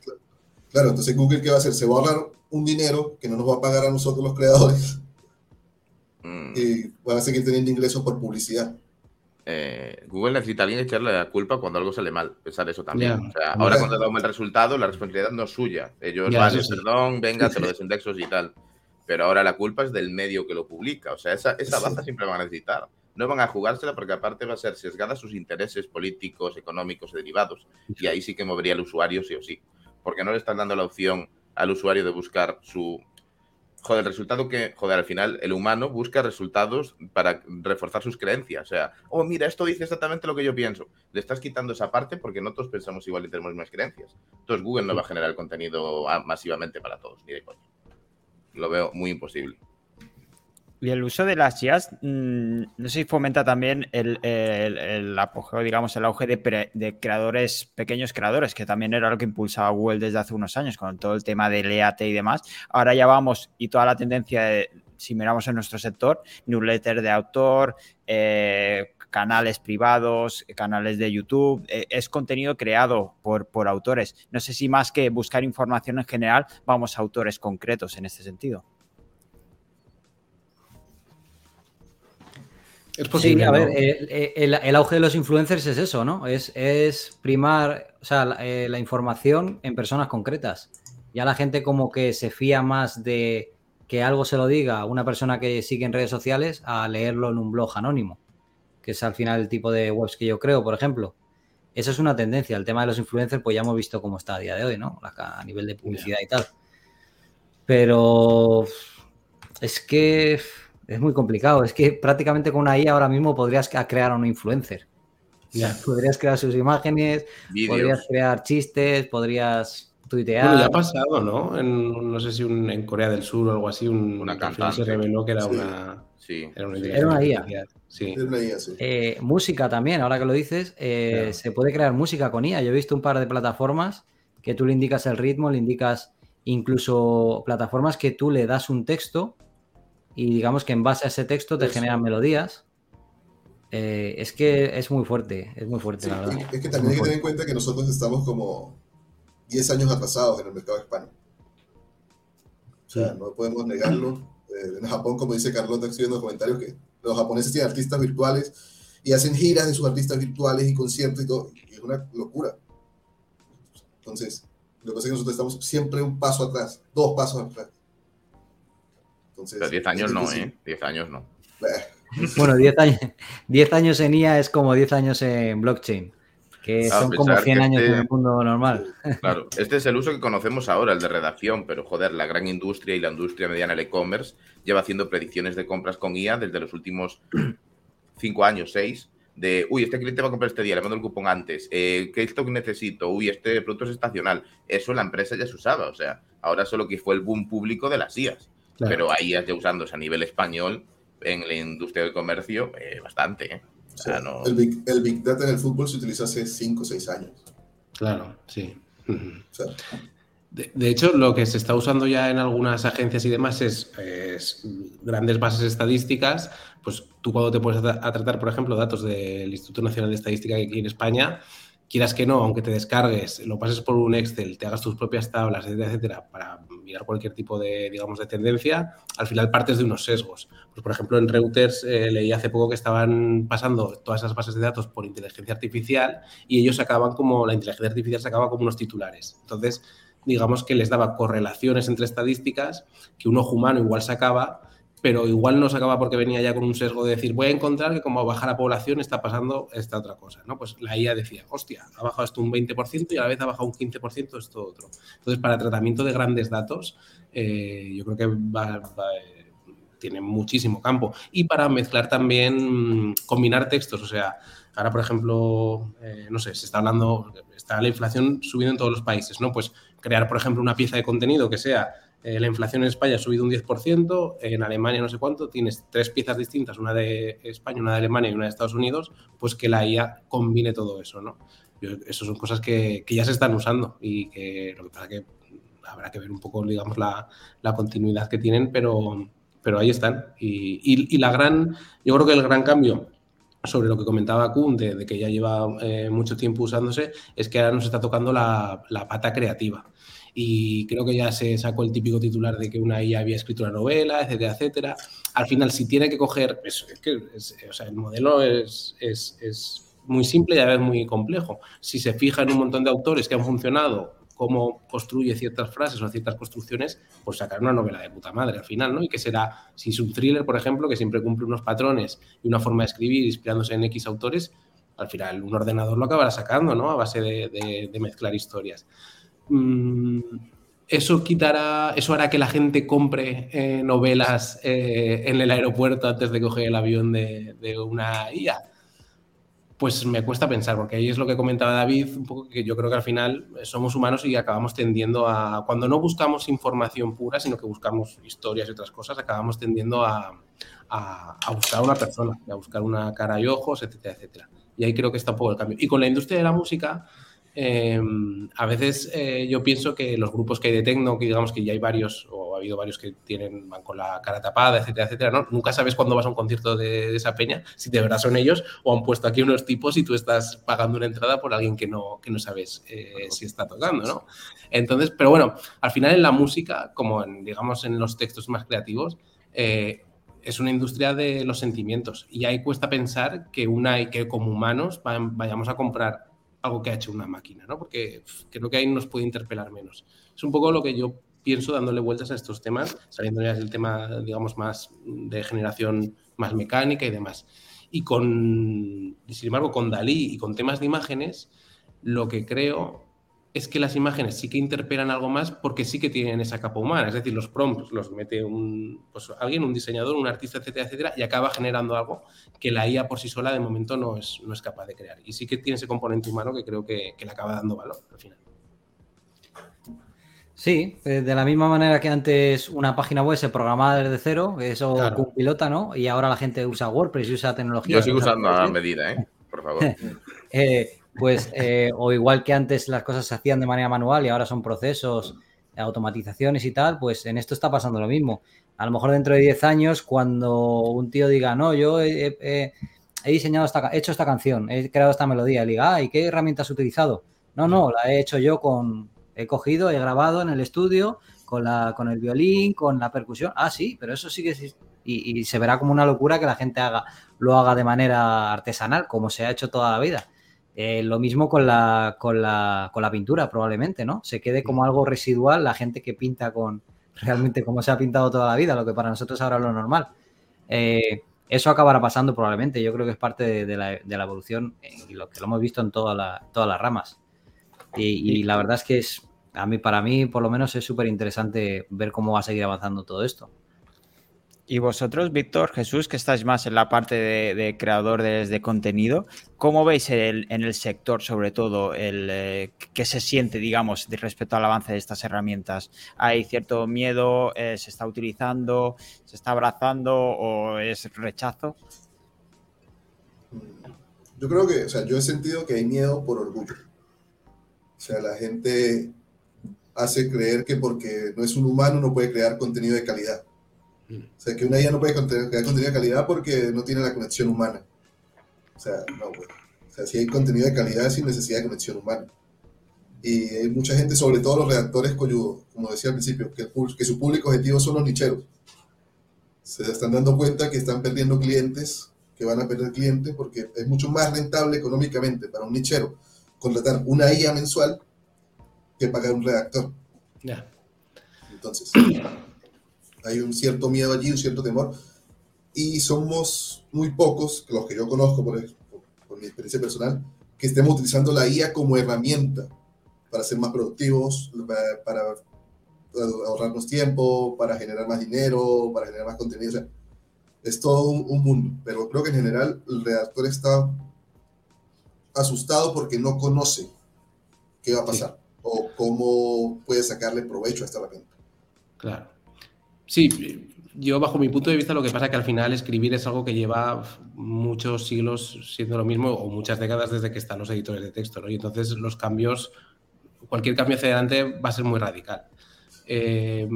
Claro, entonces Google, ¿qué va a hacer? Se va a ahorrar un dinero que no nos va a pagar a nosotros los creadores mm. y van a seguir teniendo ingresos por publicidad. Eh, Google necesita alguien echarle la culpa cuando algo sale mal. Pensar eso también. O sea, ahora cuando damos el resultado, la responsabilidad no es suya. Ellos van, perdón, venga, te lo desindexos y tal. Pero ahora la culpa es del medio que lo publica. O sea, esa, esa baza siempre van a necesitar. No van a jugársela porque aparte va a ser sesgada sus intereses políticos, económicos y derivados. Y ahí sí que movería el usuario sí o sí. Porque no le están dando la opción al usuario de buscar su joder, el resultado que, joder, al final el humano busca resultados para reforzar sus creencias. O sea, oh, mira, esto dice exactamente lo que yo pienso. Le estás quitando esa parte porque no todos pensamos igual y tenemos mismas creencias. Entonces Google no va a generar contenido masivamente para todos, ni de coño. Lo veo muy imposible. Y el uso de las IAS, mm, no sé si fomenta también el, apogeo, digamos, el auge de, creadores, pequeños creadores, que también era lo que impulsaba Google desde hace unos años, con todo el tema del EAT y demás. Ahora ya vamos, y toda la tendencia, de, si miramos en nuestro sector, newsletter de autor, eh, canales privados, canales de YouTube, eh, es contenido creado por, por autores. No sé si más que buscar información en general, vamos a autores concretos en este sentido. Es posible. Sí, a ver, el, auge de los influencers es eso, ¿no? Es, es primar, o sea, eh, la, información en personas concretas. Ya la gente como que se fía más de que algo se lo diga a una persona que sigue en redes sociales a leerlo en un blog anónimo, que es al final el tipo de webs que yo creo, por ejemplo. Eso es una tendencia. El tema de los influencers, pues ya hemos visto cómo está a día de hoy, ¿no? A nivel de publicidad y tal. Pero es que Es muy complicado. Es que prácticamente con una IA ahora mismo podrías crear a un influencer. [laughs] Podrías crear sus imágenes, podrías crear chistes, podrías tuitear. Bueno, ya ha pasado, ¿no? En, no sé si en Corea del Sur o algo así, una cantante se reveló que era una. Sí. Era una, IA. Sí. Eh, música también, ahora que lo dices, eh, se puede crear música con IA. Yo he visto un par de plataformas que tú le indicas el ritmo, le indicas incluso plataformas que tú le das un texto y digamos que en base a ese texto te generan melodías. Eh, es que es muy fuerte, es muy fuerte, la verdad. Es, que también hay que tener en cuenta que nosotros estamos como 10 años atrasados en el mercado hispano. O sea, no podemos negarlo. Eh, en Japón, como dice Carlota, estoy viendo comentarios que los japoneses tienen artistas virtuales y hacen giras de sus artistas virtuales y conciertos y todo. Y es una locura. Entonces, lo que pasa es que nosotros estamos siempre un paso atrás, dos pasos atrás. Entonces, Pero 10 años no, ¿eh? 10 años no. Bueno, 10 años, 10 años en IA es como 10 años en blockchain, que son como 100 años en el mundo normal. Claro, este es el uso que conocemos ahora, el de redacción, pero joder, la gran industria y la industria mediana del e-commerce lleva haciendo predicciones de compras con IA desde los últimos 5 años, 6, de, uy, este cliente va a comprar este día, le mando el cupón antes, eh, ¿qué stock necesito? Uy, este producto es estacional. Eso la empresa ya se usaba, o sea, ahora solo que fue el boom público de las IAs. Pero ahí ya usándose a nivel español en la industria del comercio eh, bastante. ¿eh? el, big, Data en el fútbol se utiliza hace 5 o 6 años. Claro, sí. de, hecho, lo que se está usando ya en algunas agencias y demás es, grandes bases estadísticas. Pues tú cuando te puedes a, tratar, por ejemplo, datos del Instituto Nacional de Estadística aquí en España, quieras que no, aunque te descargues, lo pases por un Excel, te hagas tus propias tablas, etcétera, etcétera, para mirar cualquier tipo de, digamos, de tendencia, al final partes de unos sesgos. Pues, por ejemplo, en Reuters eh, leí hace poco que estaban pasando todas esas bases de datos por inteligencia artificial y ellos sacaban como, la inteligencia artificial sacaba como unos titulares. Entonces, digamos que les daba correlaciones entre estadísticas que un ojo humano igual sacaba pero igual no se acaba porque venía ya con un sesgo de decir, voy a encontrar que como baja la población está pasando esta otra cosa, ¿no? Pues la IA decía, hostia, ha bajado esto un 20% y a la vez ha bajado un 15% esto otro. Entonces, para tratamiento de grandes datos, eh, yo creo que tiene muchísimo campo. Y para mezclar también, combinar textos, o sea, ahora, por ejemplo, eh, no sé, se está hablando, está la inflación subiendo en todos los países, ¿no? Pues crear, por ejemplo, una pieza de contenido que sea eh, la inflación en España ha subido un 10%, en Alemania no sé cuánto, tienes tres piezas distintas, una de España, una de Alemania y una de Estados Unidos, pues que la IA combine todo eso, ¿no? Eso son cosas que, ya se están usando y que lo que que habrá que ver un poco, digamos, la, continuidad que tienen, pero, pero ahí están. Y, la gran, yo creo que el gran cambio sobre lo que comentaba Kuhn, de, que ya lleva eh, mucho tiempo usándose, es que ahora nos está tocando la, la pata creativa y creo que ya se sacó el típico titular de que una IA había escrito una novela, etcétera, etcétera. Al final, si tiene que coger, es, que o sea, el modelo es, es, es, muy simple y a veces muy complejo. Si se fija en un montón de autores que han funcionado, cómo construye ciertas frases o ciertas construcciones, pues sacar una novela de puta madre al final, ¿no? Y que será, si es un thriller, por ejemplo, que siempre cumple unos patrones y una forma de escribir inspirándose en X autores, al final un ordenador lo acabará sacando, ¿no? A base de mezclar historias. Mm, eso quitará, eso hará que la gente compre eh, novelas eh, en el aeropuerto antes de coger el avión de, una IA. Pues me cuesta pensar, porque ahí es lo que comentaba David, un poco que yo creo que al final somos humanos y acabamos tendiendo a, cuando no buscamos información pura, sino que buscamos historias y otras cosas, acabamos tendiendo a, a buscar una persona, a buscar una cara y ojos, etcétera, etcétera. Y ahí creo que está un poco el cambio. Y con la industria de la música, Em, a veces eh, yo pienso que los grupos que hay de tecno, que digamos que ya hay varios, o ha habido varios que tienen, van con la cara tapada, etcétera, etcétera, ¿no? Nunca sabes cuándo vas a un concierto de, esa peña, si de verdad son ellos, o han puesto aquí unos tipos y tú estás pagando una entrada por alguien que no, que no sabes eh, si está tocando, ¿no? Entonces, pero bueno, al final en la música, como en, digamos en los textos más creativos, eh, es una industria de los sentimientos y ahí cuesta pensar que una que como humanos vayamos a comprar algo que ha hecho una máquina, ¿no? Porque creo que ahí nos puede interpelar menos. Es un poco lo que yo pienso dándole vueltas a estos temas, saliendo ya del tema, digamos, más de generación más mecánica y demás. Y con, sin embargo, con Dalí y con temas de imágenes, lo que creo es que las imágenes sí que interpelan algo más porque sí que tienen esa capa humana. Es decir, los prompts los mete un, pues, alguien, un diseñador, un artista, etcétera, etcétera, y acaba generando algo que la IA por sí sola de momento no es, no es capaz de crear. Y sí que tiene ese componente humano que creo que, le acaba dando valor al final. Sí, eh, de la misma manera que antes una página web se programaba desde cero, eso con pilota, ¿no? Y ahora la gente usa WordPress y usa tecnología. Yo sigo usando a medida, ¿eh? Por favor. [laughs] eh, pues eh, o igual que antes las cosas se hacían de manera manual y ahora son procesos, automatizaciones y tal, pues en esto está pasando lo mismo. A lo mejor dentro de 10 años, cuando un tío diga, no, yo he, diseñado esta, he hecho esta canción, he creado esta melodía, y diga, ah, ¿y qué herramientas has utilizado? No, no, la he hecho yo con, he cogido, he grabado en el estudio con, la, con el violín, con la percusión. Ah, sí, pero eso sí que Y, y se verá como una locura que la gente haga, lo haga de manera artesanal, como se ha hecho toda la vida. Eh, lo mismo con la, con, la, con la pintura, probablemente, ¿no? Se quede como algo residual la gente que pinta con realmente como se ha pintado toda la vida, lo que para nosotros ahora es lo normal. Eh, eso acabará pasando probablemente. Yo creo que es parte de, la, evolución y lo que lo hemos visto en todas las ramas. Y, la verdad es que es, a mí, para mí, por lo menos, es súper interesante ver cómo va a seguir avanzando todo esto. Y vosotros, Víctor, Jesús, que estáis más en la parte de, creadores de contenido, ¿cómo veis en el sector, sobre todo, el eh, qué se siente, digamos, respecto al avance de estas herramientas? ¿Hay cierto miedo? Eh, ¿Se está utilizando? ¿Se está abrazando o es rechazo? Yo creo que, o sea, yo he sentido que hay miedo por orgullo. O sea, la gente hace creer que porque no es un humano no puede crear contenido de calidad. O sea, que una IA no puede crear contenido de calidad porque no tiene la conexión humana. O sea, no, güey. O sea, si hay contenido de calidad sin necesidad de conexión humana. Y hay mucha gente, sobre todo los redactores coyudos, como decía al principio, que, que su público objetivo son los nicheros. Se están dando cuenta que están perdiendo clientes, que van a perder clientes, porque es mucho más rentable económicamente para un nichero contratar una IA mensual que pagar un redactor. Ya. Entonces, [clears throat] hay un cierto miedo allí, un cierto temor, y somos muy pocos, los que yo conozco por, por, mi experiencia personal, que estemos utilizando la IA como herramienta para ser más productivos, para, ahorrarnos tiempo, para generar más dinero, para generar más contenido. es todo un, mundo, pero creo que en general el redactor está asustado porque no conoce qué va a pasar o cómo puede sacarle provecho a esta herramienta. Claro. Sí, yo bajo mi punto de vista lo que pasa es que al final escribir es algo que lleva muchos siglos siendo lo mismo o muchas décadas desde que están los editores de texto. Y entonces los cambios, cualquier cambio hacia adelante va a ser muy radical. Eh,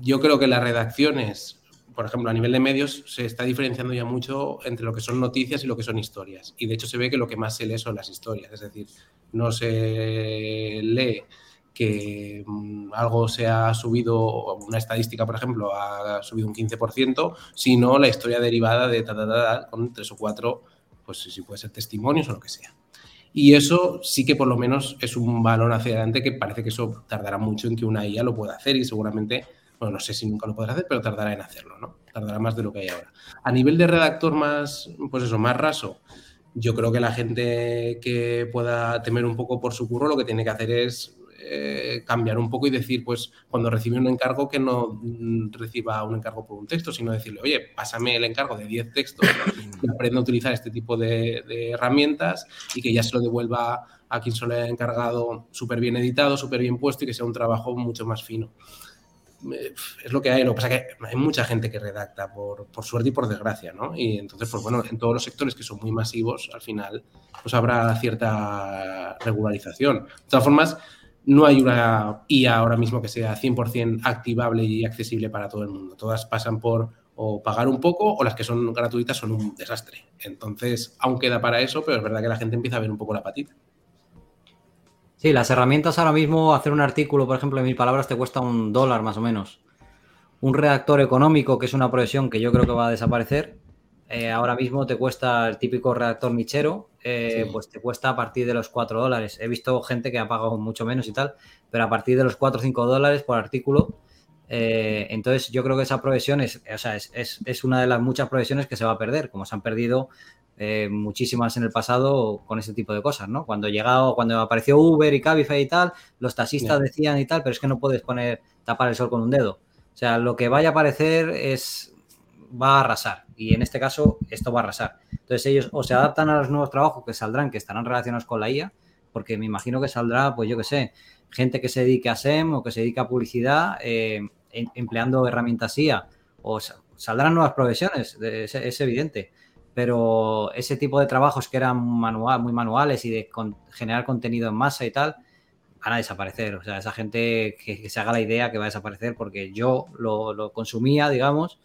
yo creo que las redacciones, por ejemplo, a nivel de medios, se está diferenciando ya mucho entre lo que son noticias y lo que son historias. Y de hecho se ve que lo que más se lee son las historias, es decir, no se lee que mm, algo se ha subido, una estadística, por ejemplo, ha subido un 15%, sino la historia derivada de ta, con tres o cuatro, pues si puede ser testimonios o lo que sea. Y eso sí que por lo menos es un balón hacia adelante que parece que eso tardará mucho en que una IA lo pueda hacer y seguramente, bueno, no sé si nunca lo podrá hacer, pero tardará en hacerlo, ¿no? Tardará más de lo que hay ahora. A nivel de redactor más, pues eso, más raso, yo creo que la gente que pueda temer un poco por su curro lo que tiene que hacer es eh, cambiar un poco y decir, pues cuando recibe un encargo que no mm, reciba un encargo por un texto, sino decirle, oye, pásame el encargo de 10 textos y aprenda a utilizar este tipo de, herramientas y que ya se lo devuelva a quien se lo haya encargado súper bien editado, súper bien puesto y que sea un trabajo mucho más fino. Es lo que hay, lo que pasa es que hay mucha gente que redacta por, por suerte y por desgracia, ¿no? Y entonces, pues bueno, en todos los sectores que son muy masivos, al final, pues habrá cierta regularización. De todas formas, no hay una IA ahora mismo que sea 100% activable y accesible para todo el mundo. Todas pasan por o pagar un poco o las que son gratuitas son un desastre. Entonces, aún queda para eso, pero es verdad que la gente empieza a ver un poco la patita. Sí, las herramientas ahora mismo, hacer un artículo, por ejemplo, en mil palabras, te cuesta un dólar más o menos. Un redactor económico, que es una profesión que yo creo que va a desaparecer, eh, ahora mismo te cuesta el típico redactor michero, eh, pues te cuesta a partir de los 4 dólares. He visto gente que ha pagado mucho menos y tal, pero a partir de los 4 o 5 dólares por artículo. Eh, entonces yo creo que esa profesión es, o sea, es, una de las muchas profesiones que se va a perder, como se han perdido muchísimas en el pasado con ese tipo de cosas, ¿no? Cuando llegado, cuando apareció Uber y Cabify y tal, los taxistas decían y tal, pero es que no puedes poner tapar el sol con un dedo. O sea, lo que vaya a aparecer es va a arrasar y en este caso esto va a arrasar. Entonces ellos o se adaptan a los nuevos trabajos que saldrán, que estarán relacionados con la IA, porque me imagino que saldrá, pues yo qué sé, gente que se dedique a SEM o que se dedique a publicidad eh, em, empleando herramientas IA o saldrán nuevas profesiones, es, evidente. Pero ese tipo de trabajos que eran manual, muy manuales y de generar contenido en masa y tal, van a desaparecer. O sea, esa gente que, se haga la idea que va a desaparecer porque yo lo, consumía, digamos,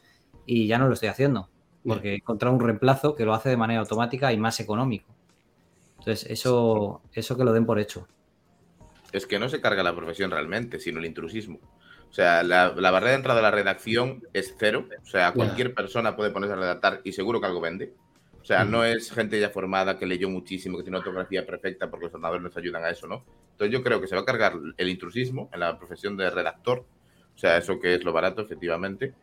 y ya no lo estoy haciendo. Porque he encontrado un reemplazo que lo hace de manera automática y más económico. Entonces, eso, eso que lo den por hecho. Es que no se carga la profesión realmente, sino el intrusismo. O sea, la, barrera de entrada a la redacción es cero. O sea, cualquier persona puede ponerse a redactar y seguro que algo vende. O sea, no es gente ya formada que leyó muchísimo, que tiene una ortografía perfecta porque los ordenadores nos ayudan a eso, ¿no? Entonces yo creo que se va a cargar el intrusismo en la profesión de redactor. O sea, eso que es lo barato, efectivamente.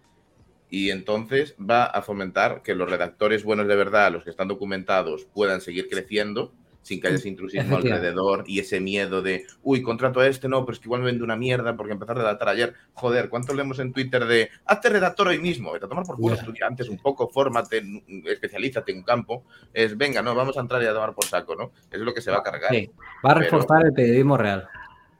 Y entonces va a fomentar que los redactores buenos de verdad, los que están documentados, puedan seguir creciendo sin que haya ese intrusismo alrededor y ese miedo de, uy, contrato a este, no, pero es que igual me vende una mierda porque empezó a redactar ayer. Joder, ¿cuánto leemos en Twitter de, hazte redactor hoy mismo? Vete a tomar por culo, estudia antes un poco, fórmate, especialízate en un campo. Es, venga, no, vamos a entrar y a tomar por saco, ¿no? Eso es lo que se va a cargar. Sí, va a reforzar el periodismo real.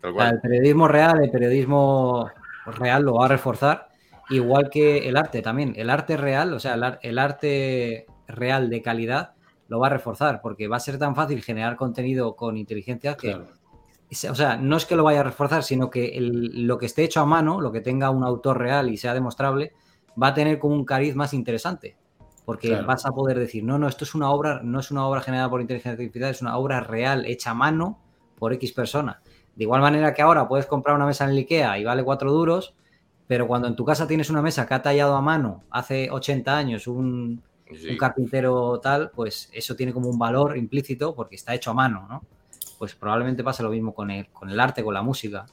el periodismo real, el periodismo real lo va a reforzar, igual que el arte también. El arte real, o sea, el arte real de calidad lo va a reforzar, porque va a ser tan fácil generar contenido con inteligencia que, o sea, no es que lo vaya a reforzar, sino que lo que esté hecho a mano, lo que tenga un autor real y sea demostrable, va a tener como un cariz más interesante, porque vas a poder decir, no, no, esto es una obra, no es una obra generada por inteligencia artificial, es una obra real, hecha a mano por X persona. De igual manera que ahora puedes comprar una mesa en el IKEA y vale cuatro duros, pero cuando en tu casa tienes una mesa que ha tallado a mano hace 80 años un, un carpintero tal, pues eso tiene como un valor implícito porque está hecho a mano, ¿no? Pues probablemente pasa lo mismo con el, con el arte, con la música.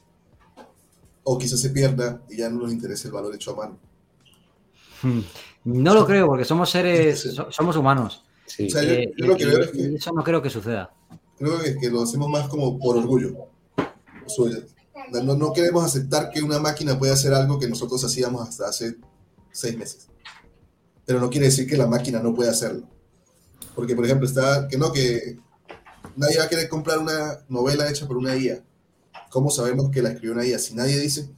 O quizás se pierda y ya no nos interesa el valor hecho a mano. Hmm. No lo creo, porque somos seres, somos humanos. Sí. O sea, yo, eh, lo que veo es que, eso no creo que suceda. Creo que, que lo hacemos más como por orgullo. No, no queremos aceptar que una máquina puede hacer algo que nosotros hacíamos hasta hace seis meses pero no quiere decir que la máquina no pueda hacerlo. Porque, por ejemplo, está que no, que nadie va a querer comprar una novela hecha por una IA. ¿Cómo sabemos que la escribió una IA? Si nadie dice.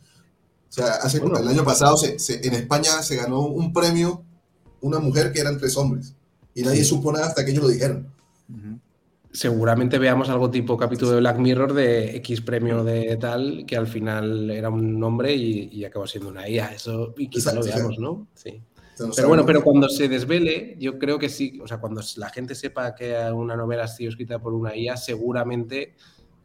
O sea, hace, el año pasado en España se ganó un premio una mujer que eran tres hombres. Y nadie supo nada hasta que ellos lo dijeron. Seguramente veamos algo tipo capítulo de Black Mirror de X premio de tal, que al final era un hombre y, acabó siendo una IA. Eso y quizá lo veamos, ¿no? Sí. Pero bueno, pero cuando se desvele, yo creo que sí, o sea, cuando la gente sepa que una novela ha sido escrita por una IA, seguramente,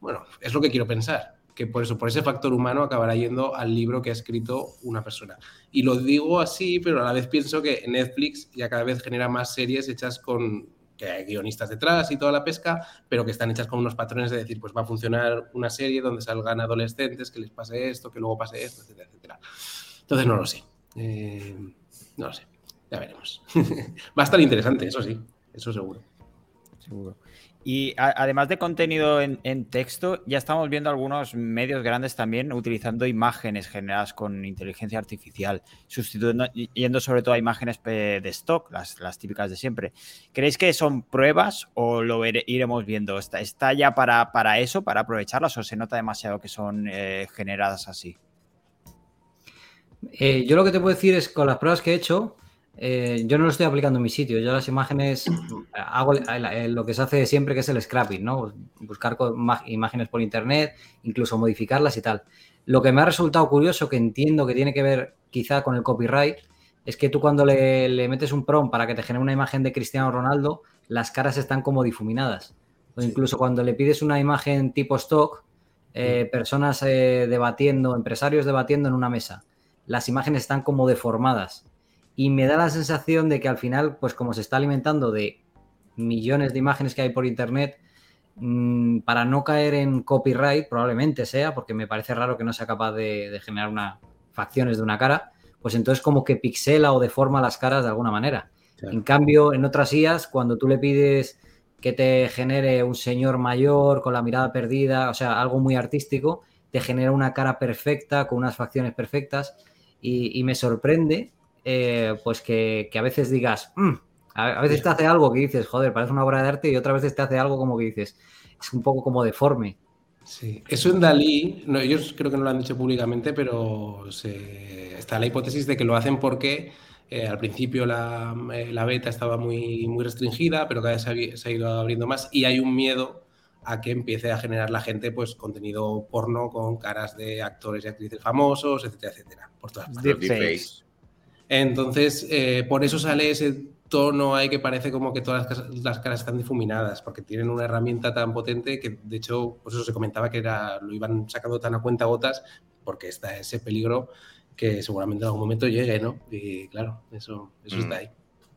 bueno, es lo que quiero pensar, que por eso, por ese factor humano acabará yendo al libro que ha escrito una persona. Y lo digo así, pero a la vez pienso que Netflix ya cada vez genera más series hechas con que hay guionistas detrás y toda la pesca, pero que están hechas con unos patrones de decir, pues va a funcionar una serie donde salgan adolescentes, que les pase esto, que luego pase esto, etcétera, etcétera. Entonces no lo sé. Eh, no lo sé, ya veremos. [laughs] Va a estar interesante, eso sí, eso seguro. Seguro. Y además de contenido en, texto, ya estamos viendo algunos medios grandes también utilizando imágenes generadas con inteligencia artificial, sustituyendo, yendo sobre todo a imágenes de stock, las, típicas de siempre. ¿Creéis que son pruebas o lo iremos viendo? ¿Está, ya para, para, eso, para aprovecharlas o se nota demasiado que son eh, generadas así? Eh, yo lo que te puedo decir es con las pruebas que he hecho, eh, yo no lo estoy aplicando en mi sitio. Yo las imágenes [clears throat] hago lo que se hace siempre, que es el scrapping, ¿no? Buscar imágenes por internet, incluso modificarlas y tal. Lo que me ha resultado curioso, que entiendo que tiene que ver quizá con el copyright, es que tú cuando le, metes un prompt para que te genere una imagen de Cristiano Ronaldo, las caras están como difuminadas. O incluso cuando le pides una imagen tipo stock, eh, personas debatiendo, empresarios debatiendo en una mesa las imágenes están como deformadas. Y me da la sensación de que al final, pues como se está alimentando de millones de imágenes que hay por internet, mm, para no caer en copyright, probablemente sea, porque me parece raro que no sea capaz de, generar una, facciones de una cara, pues entonces como que pixela o deforma las caras de alguna manera. En cambio, en otras IAS, cuando tú le pides que te genere un señor mayor con la mirada perdida, o sea, algo muy artístico, te genera una cara perfecta, con unas facciones perfectas, y, me sorprende, eh, pues que, a veces digas, mm", a, veces te hace algo que dices, joder, parece una obra de arte, y otras veces te hace algo como que dices, es un poco como deforme. Sí, eso en Dalí, no, ellos creo que no lo han dicho públicamente, pero está la hipótesis de que lo hacen porque eh, al principio la, eh, la, beta estaba muy, muy restringida, pero cada vez se ha, ido abriendo más y hay un miedo a que empiece a generar la gente pues contenido porno con caras de actores y actrices famosos, etcétera, etcétera, por todas partes. Entonces, eh, por eso sale ese tono ahí que parece como que todas las, caras están difuminadas, porque tienen una herramienta tan potente que, de hecho, pues eso se comentaba que era, lo iban sacando tan a cuenta gotas, porque está ese peligro que seguramente en algún momento llegue, ¿no? Y claro, eso, eso está mm. ahí.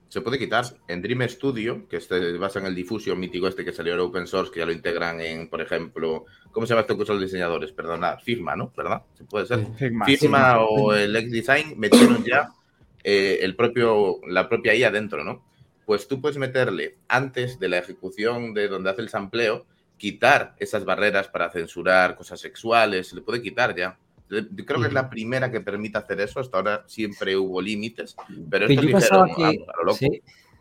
Se puede quitar. En Dream Studio, que se basa en el Diffusion mítico este que salió en Open Source, que ya lo integran en, por ejemplo, ¿cómo se llama esto que son los diseñadores? Perdona, Firma, ¿no? ¿Verdad? ¿Se puede ser? Firma, o el XDesign metieron ya eh, el propio, la propia IA dentro, ¿no? Pues tú puedes meterle antes de la ejecución de donde hace el sampleo, quitar esas barreras para censurar cosas sexuales, se le puede quitar ya. Yo creo que es la primera que permite hacer eso. Hasta ahora siempre hubo límites, pero esto yo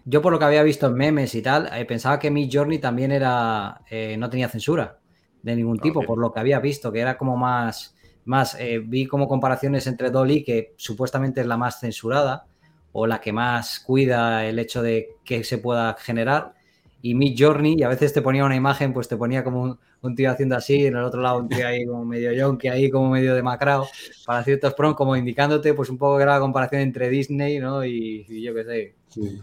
Yo por lo que había visto en memes y tal, eh, pensaba que mi Journey también era eh, no tenía censura de ningún tipo, por lo que había visto, que era como más, más eh, vi como comparaciones entre Dolly, que supuestamente es la más censurada o la que más cuida el hecho de que se pueda generar, y Mid Journey, y a veces te ponía una imagen, pues te ponía como un, tío haciendo así, en el otro lado un tío ahí como medio yonki, ahí como medio demacrado, para ciertos prom, como indicándote pues un poco que era la comparación entre Disney, ¿no? Y, yo qué sé. Sí.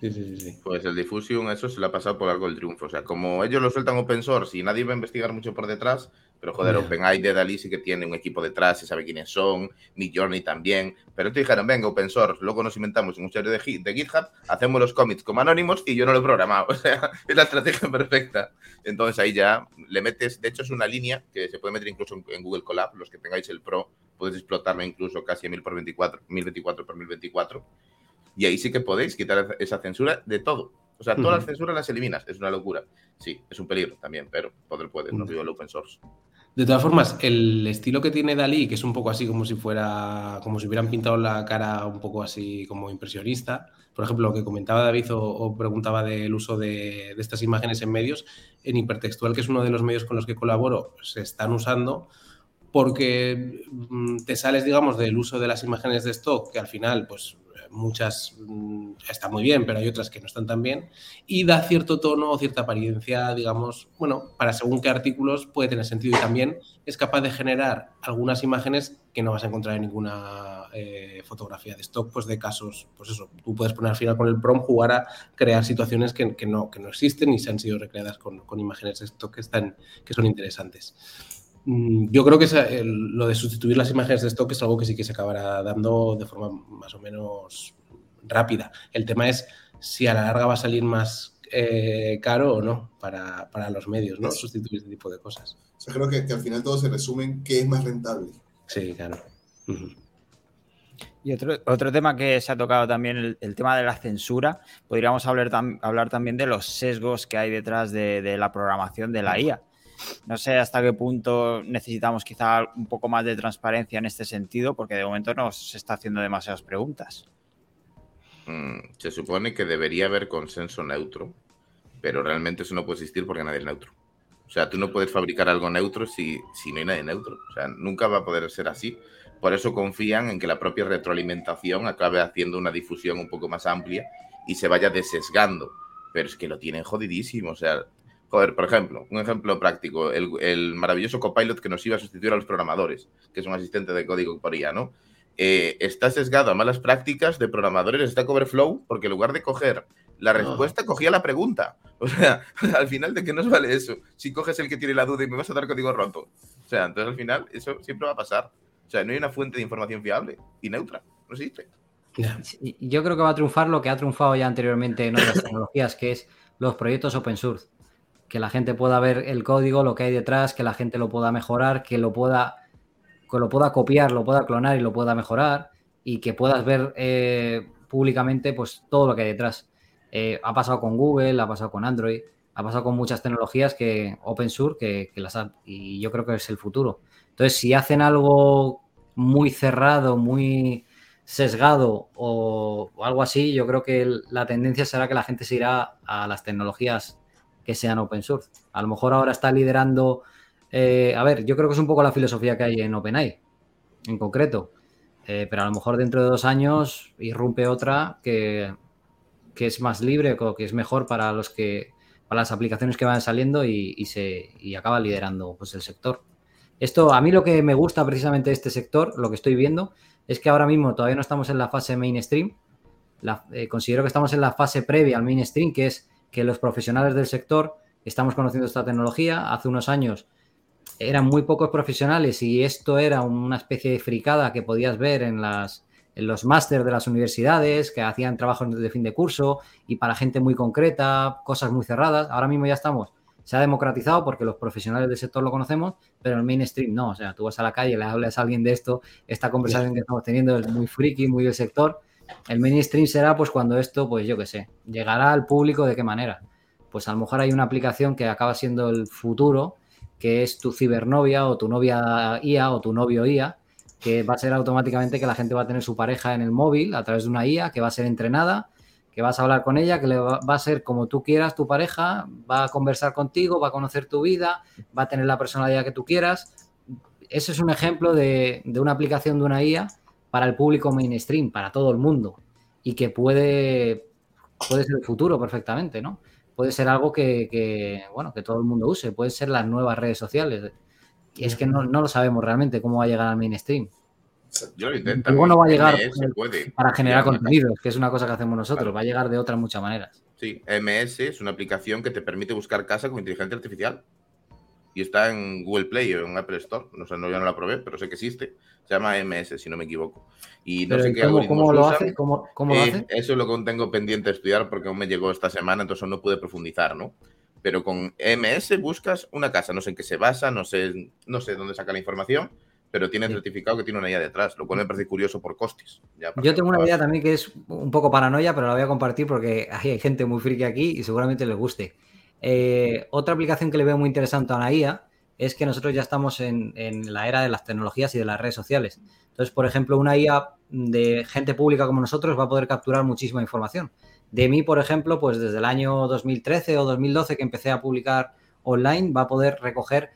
Sí, sí, sí. Pues el Diffusion, eso se le ha pasado por algo el triunfo. O sea, como ellos lo sueltan open source y nadie va a investigar mucho por detrás, pero joder, OpenAI de Dalí sí que tiene un equipo detrás, se sabe quiénes son, Midjourney también. Pero te dijeron, venga, open source, luego nos inventamos un usuario de, de, GitHub, hacemos los commits como anónimos y yo no lo he programado. [laughs] O sea, es la estrategia perfecta. Entonces ahí ya le metes, de hecho es una línea que se puede meter incluso en, Google Colab, los que tengáis el Pro, podéis explotarlo incluso casi a 1000 por 24, 1024 por 1024 y ahí sí que podéis quitar esa censura de todo. O sea, todas las censuras las eliminas. Es una locura. Sí, es un peligro también, pero poder puede, no digo el open source. De todas formas, el estilo que tiene Dalí, que es un poco así como si fuera, como si hubieran pintado la cara un poco así como impresionista. Por ejemplo, lo que comentaba David o, preguntaba del uso de, estas imágenes en medios, en Hipertextual, que es uno de los medios con los que colaboro, se están usando porque mm, te sales, digamos, del uso de las imágenes de stock, que al final, pues muchas mm, están muy bien, pero hay otras que no están tan bien, y da cierto tono o cierta apariencia, digamos, bueno, para según qué artículos puede tener sentido y también es capaz de generar algunas imágenes que no vas a encontrar en ninguna eh, fotografía de stock, pues de casos, pues eso, tú puedes poner al final con el prom jugar a crear situaciones que, no, que no existen y se han sido recreadas con, imágenes de stock que, están, que son interesantes. Mm, yo creo que lo de sustituir las imágenes de stock es algo que sí que se acabará dando de forma más o menos rápida. El tema es si a la larga va a salir más eh, caro o no para, los medios, ¿no? Sustituir este tipo de cosas. O sea, creo que, al final todo se resume en qué es más rentable. Sí, claro. Y otro, tema que se ha tocado también, el, tema de la censura, podríamos hablar, hablar, también de los sesgos que hay detrás de, de la programación de la IA. No sé hasta qué punto necesitamos quizá un poco más de transparencia en este sentido, porque de momento no se está haciendo demasiadas preguntas. Mm, se supone que debería haber consenso neutro, pero realmente eso no puede existir porque nadie es neutro. O sea, tú no puedes fabricar algo neutro si, si no hay nadie neutro. O sea, nunca va a poder ser así. Por eso confían en que la propia retroalimentación acabe haciendo una difusión un poco más amplia y se vaya desesgando. Pero es que lo tienen jodidísimo. O sea, Joder, por ejemplo, un ejemplo práctico, el, maravilloso copilot que nos iba a sustituir a los programadores, que es un asistente de código por IA, ¿no? Eh, está sesgado a malas prácticas de programadores de Stack Overflow porque en lugar de coger la ah. respuesta, cogía la pregunta. [laughs] O sea, [laughs] al final, ¿de qué nos vale eso? Si coges el que tiene la duda y me vas a dar código roto. O sea, entonces al final eso siempre va a pasar. O sea, no hay una fuente de información fiable y neutra. No existe. Yo creo que va a triunfar lo que ha triunfado ya anteriormente en otras [laughs] tecnologías, que es los proyectos open source que la gente pueda ver el código, lo que hay detrás, que la gente lo pueda mejorar, que lo pueda, que lo pueda copiar, lo pueda clonar y lo pueda mejorar y que puedas ver, eh, públicamente pues todo lo que hay detrás. Eh, ha pasado con Google, ha pasado con Android, ha pasado con muchas tecnologías que open source que, las y yo creo que es el futuro. Entonces, si hacen algo muy cerrado, muy sesgado o, algo así, yo creo que la tendencia será que la gente se irá a las tecnologías que sean open source. A lo mejor ahora está liderando, eh, a ver, yo creo que es un poco la filosofía que hay en OpenAI, en concreto, eh, pero a lo mejor dentro de dos años irrumpe otra que, que es más libre, que es mejor para los que para las aplicaciones que van saliendo y, se y acaba liderando pues, el sector. Esto, a mí lo que me gusta precisamente de este sector, lo que estoy viendo, es que ahora mismo todavía no estamos en la fase mainstream. Eh, considero que estamos en la fase previa al mainstream, que es que los profesionales del sector estamos conociendo esta tecnología. Hace unos años eran muy pocos profesionales y esto era una especie de fricada que podías ver en, las, en los másteres de las universidades, que hacían trabajos de fin de curso y para gente muy concreta, cosas muy cerradas. Ahora mismo ya estamos se ha democratizado porque los profesionales del sector lo conocemos, pero el mainstream no. O sea, tú vas a la calle, le hablas a alguien de esto, esta conversación que estamos teniendo es muy friki, muy del sector. El mainstream será pues cuando esto, pues yo qué sé, llegará al público de qué manera. Pues a lo mejor hay una aplicación que acaba siendo el futuro, que es tu cibernovia o tu novia IA o tu novio IA, que va a ser automáticamente que la gente va a tener su pareja en el móvil a través de una IA que va a ser entrenada que vas a hablar con ella, que le va, a ser como tú quieras tu pareja, va a conversar contigo, va a conocer tu vida, va a tener la personalidad que tú quieras. Ese es un ejemplo de, una aplicación de una IA para el público mainstream, para todo el mundo, y que puede, puede ser el futuro perfectamente, ¿no? Puede ser algo que, bueno, que todo el mundo use, puede ser las nuevas redes sociales. Y es que no, no lo sabemos realmente cómo va a llegar al mainstream. Yo lo intento. Luego no va a llegar para generar contenidos, que es una cosa que hacemos nosotros, va a llegar de otras muchas maneras. Sí, MS es una aplicación que te permite buscar casa con inteligencia artificial. Y está en Google Play o en Apple Store. No sé, no, yo no la probé, pero sé que existe. Se llama MS, si no me equivoco. Y no sé qué ¿Cómo, lo hace? ¿Cómo, lo eh, hace? Eso es lo que tengo pendiente de estudiar porque aún me llegó esta semana, entonces no pude profundizar, ¿no? Pero con MS buscas una casa, no sé en qué se basa, no sé, no sé dónde saca la información, pero tiene certificado que tiene una idea detrás, lo cual me parece curioso por costes. Yo tengo una idea también que es un poco paranoia, pero la voy a compartir porque hay gente muy friki aquí y seguramente les guste. Eh, otra aplicación que le veo muy interesante a la IA es que nosotros ya estamos en, la era de las tecnologías y de las redes sociales. Entonces, por ejemplo, una IA de gente pública como nosotros va a poder capturar muchísima información. De mí, por ejemplo, pues desde el año 2013 o 2012 que empecé a publicar online, va a poder recoger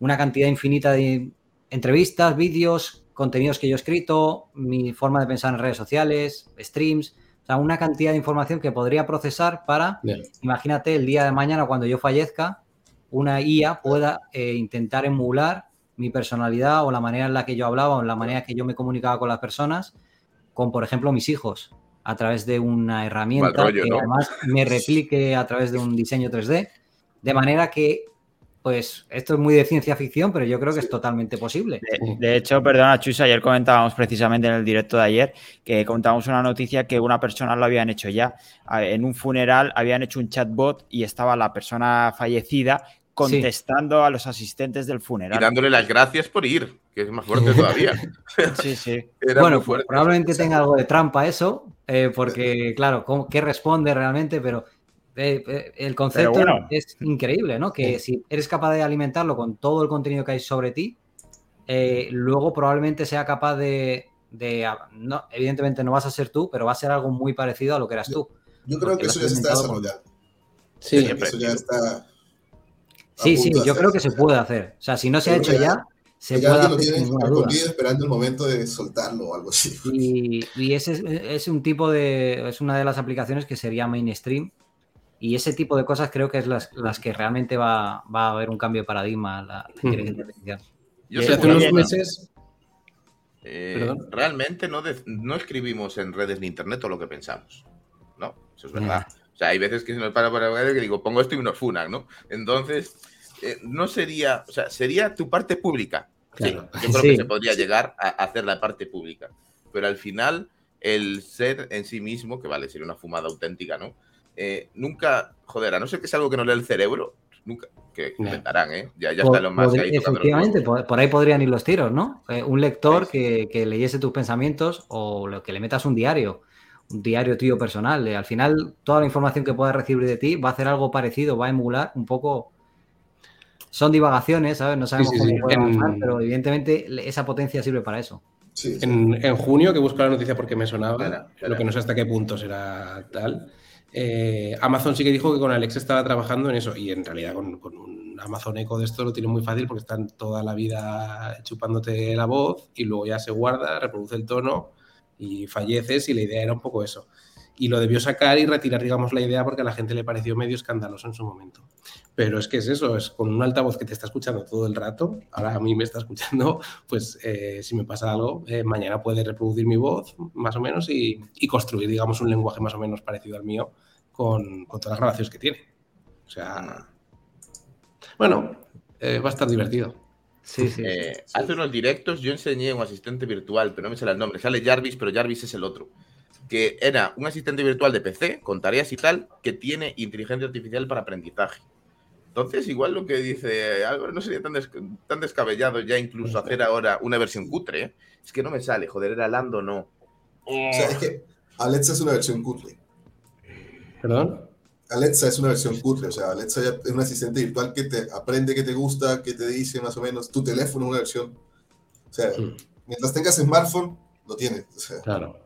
una cantidad infinita de, entrevistas, vídeos, contenidos que yo he escrito, mi forma de pensar en redes sociales, streams, o sea, una cantidad de información que podría procesar para, imagínate, el día de mañana cuando yo fallezca, una IA pueda eh, intentar emular mi personalidad o la manera en la que yo hablaba o en la manera en que yo me comunicaba con las personas, con, por ejemplo, mis hijos, a través de una herramienta que además me replique a través de un diseño 3D, de manera que pues esto es muy de ciencia ficción, pero yo creo que es totalmente posible. De, hecho, perdona, Chus, ayer comentábamos precisamente en el directo de ayer que contábamos una noticia que una persona lo habían hecho ya. En un funeral habían hecho un chatbot y estaba la persona fallecida contestando a los asistentes del funeral. Y dándole las gracias por ir, que es más fuerte todavía. [laughs] sí, sí. bueno, probablemente tenga algo de trampa eso, eh, porque claro, ¿qué responde realmente? Pero eh, eh, el concepto es increíble, ¿no? Que si eres capaz de alimentarlo con todo el contenido que hay sobre ti, eh, luego probablemente sea capaz de, no, evidentemente no vas a ser tú, pero va a ser algo muy parecido a lo que eras tú. Yo creo que eso ya está desarrollado. Sí, eso ya está. Sí, sí, yo creo que se puede hacer. O sea, si no se ha hecho ya, se puede hacer. Lo esperando el momento de soltarlo o algo así. Y, y ese es un tipo de. Es una de las aplicaciones que sería mainstream y ese tipo de cosas creo que es las, que realmente va, a haber un cambio de paradigma la, inteligencia artificial. Yo sé hace unos meses. Eh, realmente no, no escribimos en redes ni internet todo lo que pensamos. ¿No? Eso es verdad. O sea, hay veces que se nos para para que digo, pongo esto y nos funan, ¿no? Entonces, eh, no sería. O sea, sería tu parte pública. Sí, yo creo que se podría llegar a hacer la parte pública. Pero al final, el ser en sí mismo, que vale, sería una fumada auténtica, ¿no? Eh, nunca, joder, a no ser que sea algo que no lee el cerebro, nunca, que inventarán, ¿eh? Ya, ya está lo más ahí Efectivamente, por, ahí podrían ir los tiros, ¿no? Eh, un lector que, leyese tus pensamientos o lo que le metas un diario un diario tuyo personal. al final, toda la información que puedas recibir de ti va a hacer algo parecido, va a emular un poco. Son divagaciones, ¿sabes? No sabemos cómo avanzar, pero evidentemente esa potencia sirve para eso. En, en, junio, que busco la noticia porque me sonaba, lo que no sé hasta qué punto será tal. Eh, Amazon sí que dijo que con Alexa estaba trabajando en eso y en realidad con, con, un Amazon Echo de esto lo tiene muy fácil porque están toda la vida chupándote la voz y luego ya se guarda, reproduce el tono y falleces y la idea era un poco eso. Y lo debió sacar y retirar, digamos, la idea porque a la gente le pareció medio escandaloso en su momento. Pero es que es eso, es con un altavoz que te está escuchando todo el rato, ahora a mí me está escuchando, pues eh, si me pasa algo, eh, mañana puede reproducir mi voz más o menos y, construir, digamos, un lenguaje más o menos parecido al mío con, con todas las grabaciones que tiene. O sea, bueno, eh, va a estar divertido. Sí, sí, eh, Hace unos directos yo enseñé un asistente virtual, pero no me sale el nombre. Sale Jarvis, pero Jarvis es el otro. Que era un asistente virtual de PC con tareas y tal que tiene inteligencia artificial para aprendizaje. Entonces, igual lo que dice Álvaro no sería tan, tan descabellado ya incluso hacer ahora una versión cutre. ¿eh? Es que no me sale, joder, era Lando, no. O sea, es que Alexa es una versión cutre. ¿Perdón? Alexa es una versión cutre, o sea, Alexa es un asistente virtual que te aprende que te gusta, que te dice más o menos. Tu teléfono es una versión. O sea, hmm. mientras tengas smartphone, lo tienes. claro.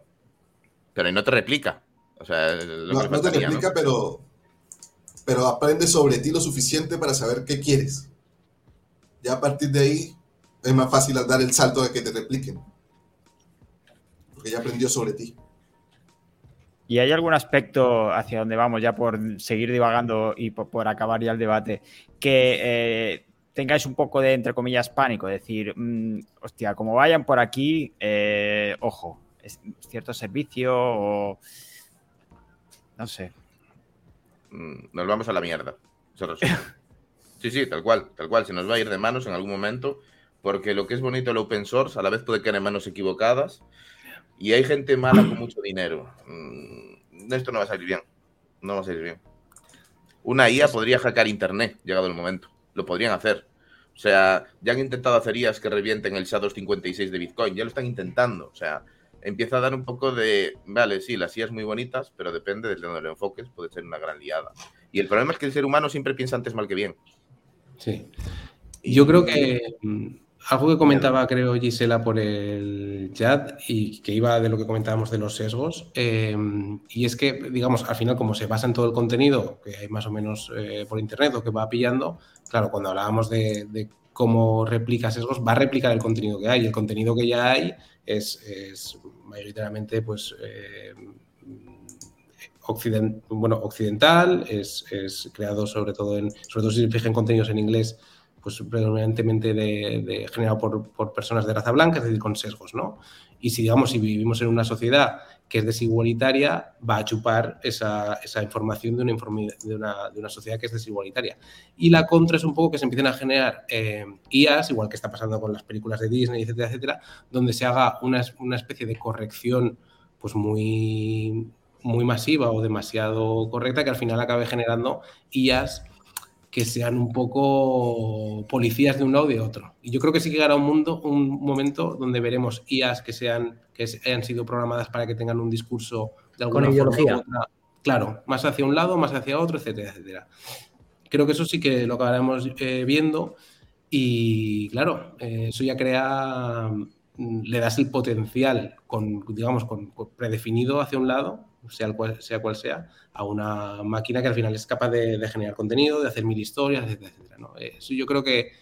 Pero no te replica. O sea, no, te replica, pero pero aprende sobre ti lo suficiente para saber qué quieres. Ya a partir de ahí es más fácil dar el salto de que te repliquen. Porque ya aprendió sobre ti. ¿Y hay algún aspecto hacia donde vamos, ya por seguir divagando y por, acabar ya el debate, que eh, tengáis un poco de, entre comillas, pánico? Decir, mm, hostia, como vayan por aquí, eh, ojo, cierto servicio o... No sé. Mm, nos vamos a la mierda. [laughs] sí, sí, tal cual, tal cual. Se nos va a ir de manos en algún momento, porque lo que es bonito el open source a la vez puede caer en manos equivocadas y hay gente mala con mucho dinero. Mm, esto no va a salir bien. No va a salir bien. Una IA podría hackear Internet, llegado el momento. Lo podrían hacer. O sea, ya han intentado hacer IAs que revienten el SHA-256 de Bitcoin. Ya lo están intentando. O sea, empieza a dar un poco de, vale, sí, las IAs muy bonitas, pero depende de donde lo enfoques, puede ser una gran liada. Y el problema es que el ser humano siempre piensa antes mal que bien. Sí. Yo creo que mm, algo que comentaba, creo, Gisela por el chat y que iba de lo que comentábamos de los sesgos. Em, y es que, digamos, al final, como se basa en todo el contenido que hay más o menos eh, por internet o que va pillando, claro, cuando hablábamos de, cómo replica sesgos, va a replicar el contenido que hay. El contenido que ya hay es, mayoritariamente, pues. Eh, bueno, occidental, es, creado sobre todo en, sobre todo si se fijan contenidos en inglés, pues predominantemente de, generado por, personas de raza blanca, es decir, con sesgos, ¿no? Y si, digamos, si vivimos en una sociedad que es desigualitaria, va a chupar esa, información de una, de, una, de una, sociedad que es desigualitaria. Y la contra es un poco que se empiecen a generar eh, IAs, igual que está pasando con las películas de Disney, etcétera, etcétera, donde se haga una, una especie de corrección pues muy, muy masiva o demasiado correcta que al final acabe generando IAs que sean un poco policías de un lado y de otro. Y yo creo que sí que llegará un mundo, un momento donde veremos IAs que sean que hayan sido programadas para que tengan un discurso de alguna Con Claro, más hacia un lado, más hacia otro, etcétera, etcétera. Creo que eso sí que lo acabaremos eh, viendo y claro, eh, eso ya crea, mm, le das el potencial con, digamos, con predefinido hacia un lado sea cual, sea a una máquina que al final es capaz de, generar contenido, de hacer mil historias, etcétera, etcétera. Eso yo creo que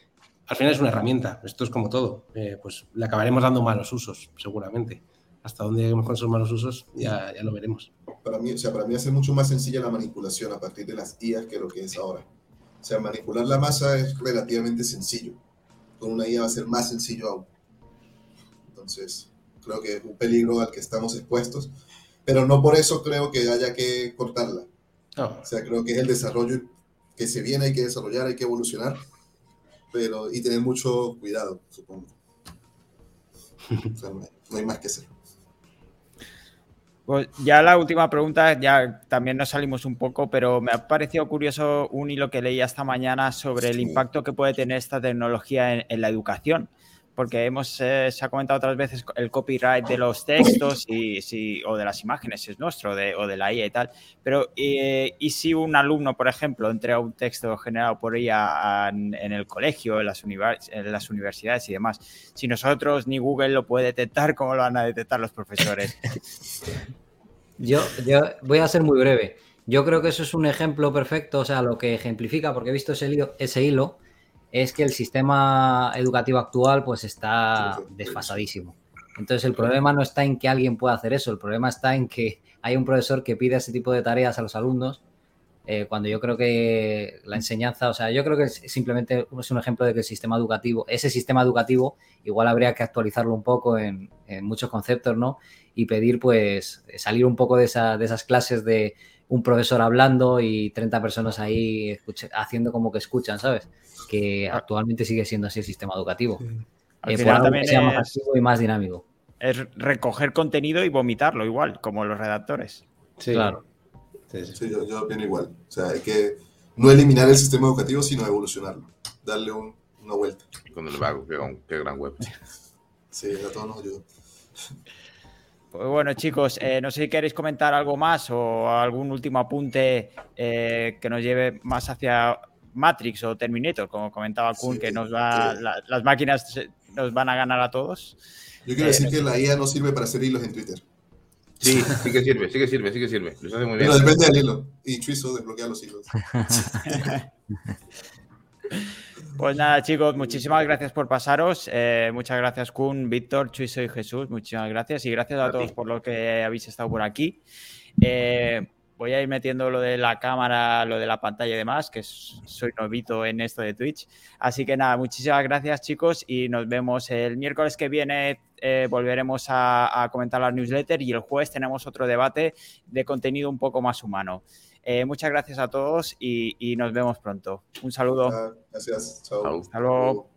al final es una herramienta, esto es como todo, eh, pues le acabaremos dando malos usos, seguramente. Hasta dónde lleguemos con esos malos usos ya, ya lo veremos. Para mí, o sea, para mí hace mucho más sencilla la manipulación a partir de las IAs que lo que es ahora. O sea, manipular la masa es relativamente sencillo. Con una IA va a ser más sencillo aún. Entonces, creo que es un peligro al que estamos expuestos pero no por eso creo que haya que cortarla. O sea, creo que es el desarrollo que se viene, hay que desarrollar, hay que evolucionar, pero y tener mucho cuidado, supongo. [laughs] O sea, no, hay, más que hacer. Pues ya la última pregunta, ya también nos salimos un poco, pero me ha parecido curioso un hilo que leí esta mañana sobre el impacto que puede tener esta tecnología en, en la educación porque hemos, eh, se ha comentado otras veces el copyright de los textos y, si, o de las imágenes, es nuestro, de, o de la IA y tal, pero eh, ¿y si un alumno, por ejemplo, entrega un texto generado por ella en, el colegio, en las, universidades y demás? Si nosotros ni Google lo puede detectar, ¿cómo lo van a detectar los profesores? [laughs] Yo, yo voy a ser muy breve. Yo creo que eso es un ejemplo perfecto, o sea, lo que ejemplifica, porque he visto ese ese hilo es que el sistema educativo actual pues está desfasadísimo. Entonces el problema no está en que alguien pueda hacer eso, el problema está en que hay un profesor que pide ese tipo de tareas a los alumnos eh, cuando yo creo que la enseñanza, o sea, yo creo que simplemente es un ejemplo de que el sistema educativo, ese sistema educativo, igual habría que actualizarlo un poco en, muchos conceptos, ¿no? Y pedir, pues, salir un poco de, esa, de esas clases de un profesor hablando y 30 personas ahí haciendo como que escuchan, ¿sabes? que ah. actualmente sigue siendo así el sistema educativo. Eh, también sea más activo y más dinámico. Es recoger contenido y vomitarlo igual, como los redactores. Sí, claro. Sí, yo, yo, opino igual. O sea, hay que no eliminar el sistema educativo, sino evolucionarlo. Darle una vuelta. Con el vago, qué, gran web. Sí, a todos nos ayuda. Pues bueno, chicos, eh, no sé si queréis comentar algo más o algún último apunte eh, que nos lleve más hacia Matrix o Terminator, como comentaba Kuhn, que nos va, las máquinas nos van a ganar a todos. Yo quiero decir eh, que la IA no sirve para hacer hilos en Twitter. Sí, sí que sirve, sí que sirve, sí que sirve. Lo hace muy bien. Pero depende del hilo. Y Chuizo desbloquea los hilos. [laughs] Pues nada, chicos, muchísimas gracias por pasaros. Eh, muchas gracias, Kun, Víctor, Chuizo y Jesús. Muchísimas gracias. Y gracias a, todos por lo que habéis estado por aquí. Eh, voy a ir metiendo lo de la cámara, lo de la pantalla y demás, que soy novito en esto de Twitch. Así que nada, muchísimas gracias chicos y nos vemos el miércoles que viene. Eh, volveremos a, comentar la newsletter y el jueves tenemos otro debate de contenido un poco más humano. Eh, muchas gracias a todos y, nos vemos pronto. Un saludo. Gracias. Chao. Hasta luego.